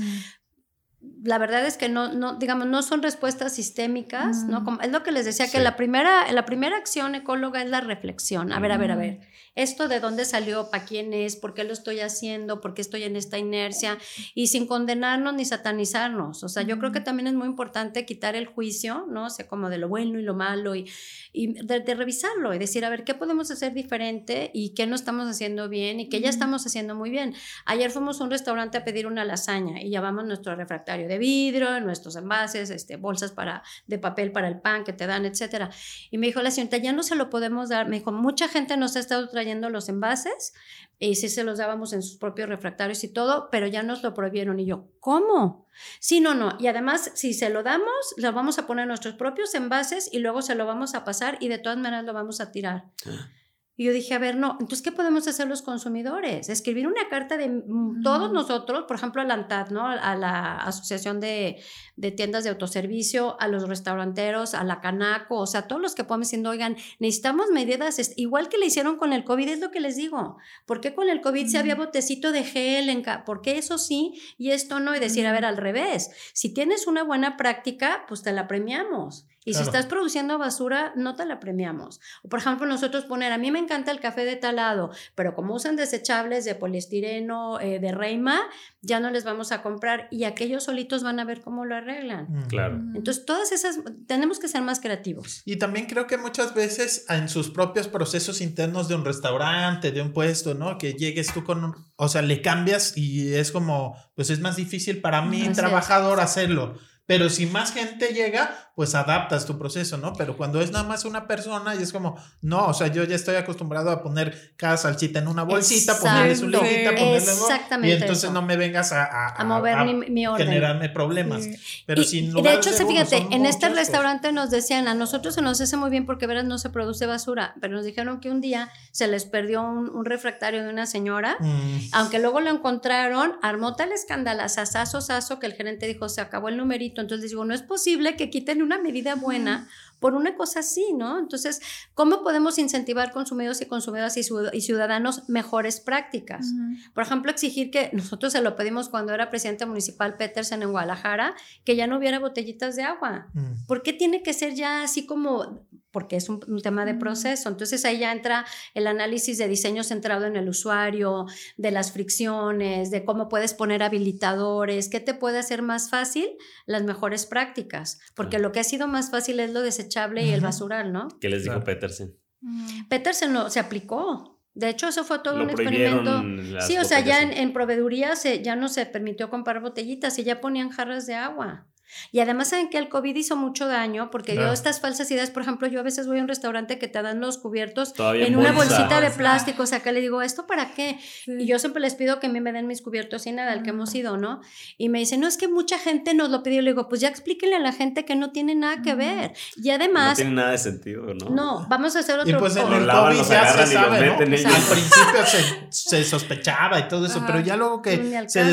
la verdad es que no, no, digamos, no son respuestas sistémicas, ¿no? Como, es lo que les decía, que la primera, la primera acción ecóloga es la reflexión. A ver, a ver, a ver esto de dónde salió, para quién es, por qué lo estoy haciendo, por qué estoy en esta inercia y sin condenarnos ni satanizarnos. O sea, yo creo que también es muy importante quitar el juicio, ¿no? O sea, como de lo bueno y lo malo y, y de, revisarlo y decir, a ver, ¿qué podemos hacer diferente y qué no estamos haciendo bien y qué ya estamos haciendo muy bien? Ayer fuimos a un restaurante a pedir una lasaña y llevamos nuestro refractario de vidrio, nuestros envases, este, bolsas para, de papel para el pan que te dan, etcétera. Y me dijo la señorita, ya no se lo podemos dar. Me dijo, mucha gente nos ha estado trayendo los envases y sí se los dábamos en sus propios refractarios y todo, pero ya nos lo prohibieron. Y yo, ¿cómo? Sí, no, no. Y además, si se lo damos, lo vamos a poner en nuestros propios envases y luego se lo vamos a pasar y de todas maneras lo vamos a tirar. Ah. Y yo dije, a ver, no, entonces, ¿qué podemos hacer los consumidores? Escribir una carta de todos nosotros, por ejemplo, a la ANTAD, ¿no? A la Asociación de, de, Tiendas de Autoservicio, a los restauranteros, a la Canaco, o sea, todos los que podemos diciendo, oigan, necesitamos medidas, igual que le hicieron con el COVID, es lo que les digo. ¿Por qué con el COVID si había botecito de gel? En ¿Por qué eso sí y esto no? Y decir, a ver, al revés, si tienes una buena práctica, pues te la premiamos. Y si estás produciendo basura, no te la premiamos. O por ejemplo, nosotros poner, a mí me encanta el café de talado, pero como usan desechables de poliestireno, eh, de reima, ya no les vamos a comprar y aquellos solitos van a ver cómo lo arreglan. Claro. Entonces, todas esas, tenemos que ser más creativos. Y también creo que muchas veces en sus propios procesos internos de un restaurante, de un puesto, ¿no? Que llegues tú con, o sea, le cambias y es como, pues es más difícil para mí, trabajador, hacerlo. Pero si más gente llega, pues adaptas tu proceso, ¿no? Pero cuando es nada más una persona y es como, no, o sea, yo ya estoy acostumbrado a poner cada salchita en una bolsita, ponerle su lejita, ponerle Exactamente y entonces no me vengas a, a, mover mi, orden. generarme problemas. Pero y, de hecho, fíjate, en este restaurante nos decían, a nosotros se nos hace muy bien porque verás no se produce basura, pero nos dijeron que un día se les perdió un, refractario de una señora, mm. aunque luego lo encontraron, armó tal escandalazazo, sazo que el gerente dijo, se acabó el numerito, entonces digo, no es posible que quiten una medida buena por una cosa así, ¿no? Entonces, ¿cómo podemos incentivar consumidores y consumidoras y, ciudadanos mejores prácticas? Por ejemplo, exigir que nosotros se lo pedimos cuando era presidente municipal Petersen en Guadalajara, que ya no hubiera botellitas de agua. Mm. ¿Por qué tiene que ser ya así como porque es un, tema de proceso. Entonces ahí ya entra el análisis de diseño centrado en el usuario, de las fricciones, de cómo puedes poner habilitadores, qué te puede hacer más fácil las mejores prácticas, porque lo que ha sido más fácil es lo desechable y el basural, ¿no? ¿Qué les dijo Petersen? Mm. Petersen no, se aplicó. De hecho, eso fue todo un experimento. Sí, o sea, ya en, en proveeduría se, ya no se permitió comprar botellitas y ya ponían jarras de agua. Y además saben que el COVID hizo mucho daño porque dio estas falsas ideas. Por ejemplo, yo a veces voy a un restaurante que te dan los cubiertos en una bolsita de plástico. O sea, que le digo, ¿esto para qué? Y yo siempre les pido que a mí me den mis cubiertos sin nada, al que hemos ido, ¿no? Y me dicen, no, es que mucha gente nos lo pidió. Le digo, pues ya explíquenle a la gente que no tiene nada que ver. Y además. No tiene nada de sentido, ¿no? No, vamos a hacer otro. Y pues en el COVID ya se sabe, ¿no? Al principio se, se, sospechaba y todo eso, pero ya luego que se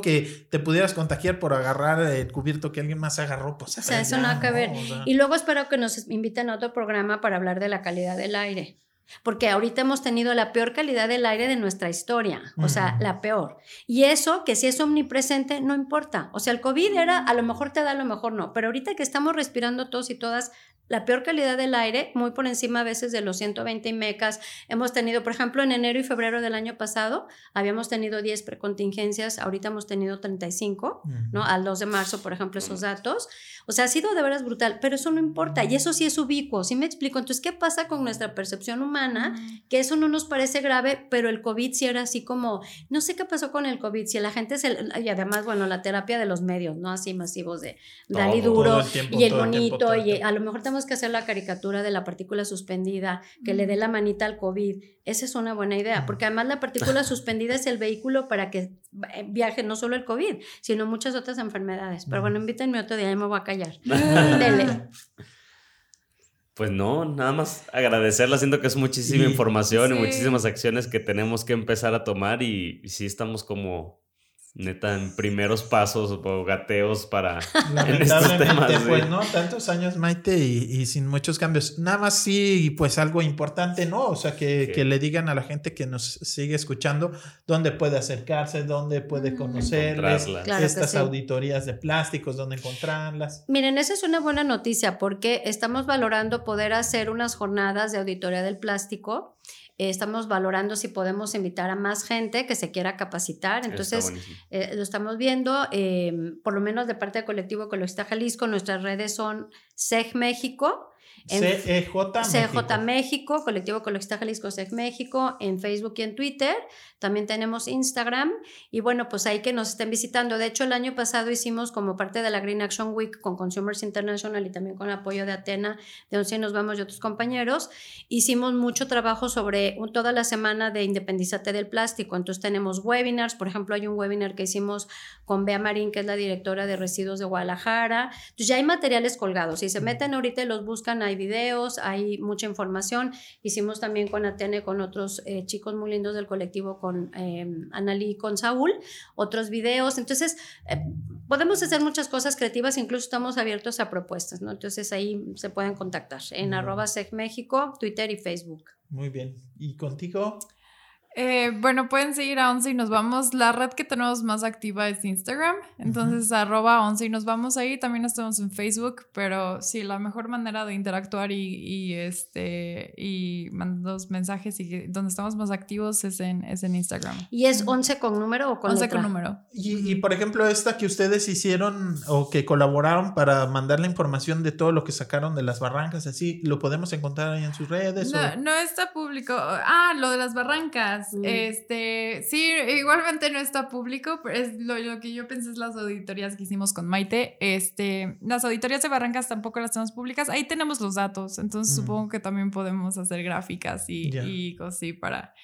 que te pudieras contagiar por agarrar el cubierto que alguien más agarró, pues. O sea, eso nada que ver. Y luego espero que nos inviten a otro programa para hablar de la calidad del aire. Porque ahorita hemos tenido la peor calidad del aire de nuestra historia, o sea, la peor. Y eso, que si es omnipresente, no importa. O sea, el COVID era, a lo mejor te da, a lo mejor no, pero ahorita que estamos respirando todos y todas la peor calidad del aire, muy por encima a veces de los 120 mecas. Hemos tenido, por ejemplo, en enero y febrero del año pasado, habíamos tenido 10 precontingencias, ahorita hemos tenido 35, ¿no? Al 2 de marzo, por ejemplo, esos datos. O sea, ha sido de veras brutal, pero eso no importa y eso sí es ubicuo, ¿sí me explico? Entonces, ¿qué pasa con nuestra percepción humana? Que eso no nos parece grave, pero el COVID sí era así como, no sé qué pasó con el COVID, si la gente se... Y además, bueno, la terapia de los medios, ¿no? Así masivos de Dali duro y el bonito y a lo mejor tenemos que hacer la caricatura de la partícula suspendida, que le dé la manita al COVID. Esa es una buena idea, porque además la partícula suspendida es el vehículo para que viaje no solo el COVID, sino muchas otras enfermedades. Pero bueno, invítenme otro día, ya me voy a callar. Pues no, nada más agradecerla. Siento que es muchísima información y muchísimas acciones que tenemos que empezar a tomar y, y sí estamos como neta en primeros pasos o gateos para Lamentablemente, pues, ¿no? Tantos años, Maite, y, sin muchos cambios. Nada más sí, pues algo importante, ¿no? O sea, que, que, le digan a la gente que nos sigue escuchando dónde puede acercarse, dónde puede mm. conocerles estas auditorías de plásticos, dónde encontrarlas. Miren, esa es una buena noticia porque estamos valorando poder hacer unas jornadas de auditoría del plástico estamos valorando si podemos invitar a más gente que se quiera capacitar. Entonces, eh, lo estamos viendo, eh, por lo menos de parte del colectivo Ecologista Jalisco, nuestras redes son SEG México. CEJ México. México, Colectivo Ecologista Jalisco SEG México, en Facebook y en Twitter. También tenemos Instagram y bueno, pues ahí que nos estén visitando. De hecho, el año pasado hicimos como parte de la Green Action Week con Consumers International y también con el apoyo de Atena, de donde nos vamos y otros compañeros, hicimos mucho trabajo sobre toda la semana de Independizate del Plástico. Entonces tenemos webinars, por ejemplo, hay un webinar que hicimos con Bea Marín, que es la directora de residuos de Guadalajara. Entonces ya hay materiales colgados. Si se meten ahorita y los buscan, hay videos, hay mucha información. Hicimos también con Atena y con otros eh, chicos muy lindos del colectivo con eh, Analí y con Saúl, otros videos. Entonces, eh, podemos hacer muchas cosas creativas, incluso estamos abiertos a propuestas, ¿no? Entonces ahí se pueden contactar en arroba México, Twitter y Facebook. Muy bien. ¿Y contigo? Eh, bueno, pueden seguir a Once y nos vamos. La red que tenemos más activa es Instagram. Entonces, arroba Once y nos vamos ahí. También estamos en Facebook. Pero sí, la mejor manera de interactuar y, este y mandar mensajes y donde estamos más activos es en, es en Instagram. ¿Y es Once con número o con Once con número. Y, por ejemplo, esta que ustedes hicieron o que colaboraron para mandar la información de todo lo que sacaron de las barrancas, así, ¿lo podemos encontrar ahí en sus redes? No, no está público. Ah, lo de las barrancas. Este, sí, igualmente no está público, pero es lo, que yo pensé es las auditorías que hicimos con Maite. Este, las auditorías de Barrancas tampoco las tenemos públicas. Ahí tenemos los datos, entonces supongo que también podemos hacer gráficas y, y cosas así para...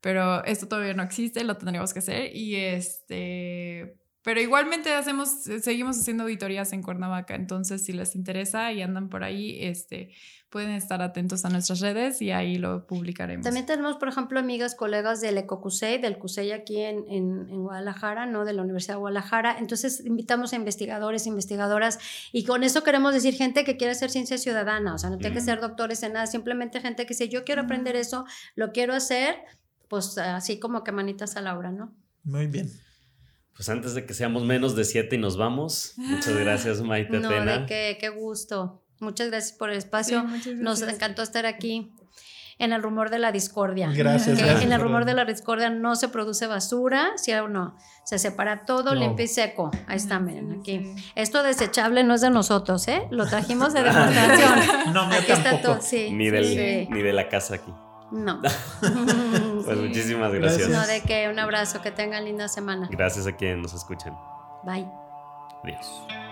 Pero esto todavía no existe, lo tendríamos que hacer. Y este, pero igualmente hacemos, seguimos haciendo auditorías en Cuernavaca, entonces si les interesa y andan por ahí, este, pueden estar atentos a nuestras redes y ahí lo publicaremos. También tenemos, por ejemplo, amigas, colegas del EcoCusey, del CUSEI aquí en, en, Guadalajara, ¿no? De la Universidad de Guadalajara. Entonces, invitamos a investigadores, investigadoras, y con eso queremos decir gente que quiere hacer ciencia ciudadana, o sea, no tiene que ser doctores en nada, simplemente gente que dice, yo quiero aprender eso, lo quiero hacer, pues así como que manitas a la obra, ¿no? Muy bien. Pues antes de que seamos menos de siete y nos vamos, muchas gracias, Maite No, de qué, qué gusto. Muchas gracias por el espacio. Nos encantó estar aquí en el rumor de la discordia. Gracias. en el rumor de la discordia no se produce basura, ¿sí o no? Se separa todo limpio y seco. Ahí está, miren, aquí. Esto desechable no es de nosotros, ¿eh? Lo trajimos de demostración. no, aquí está todo. Sí, ni, del, ni de la casa aquí. No. pues muchísimas gracias. No, de que un abrazo, que tengan linda semana. Gracias a quienes nos escuchan. Bye. Adiós.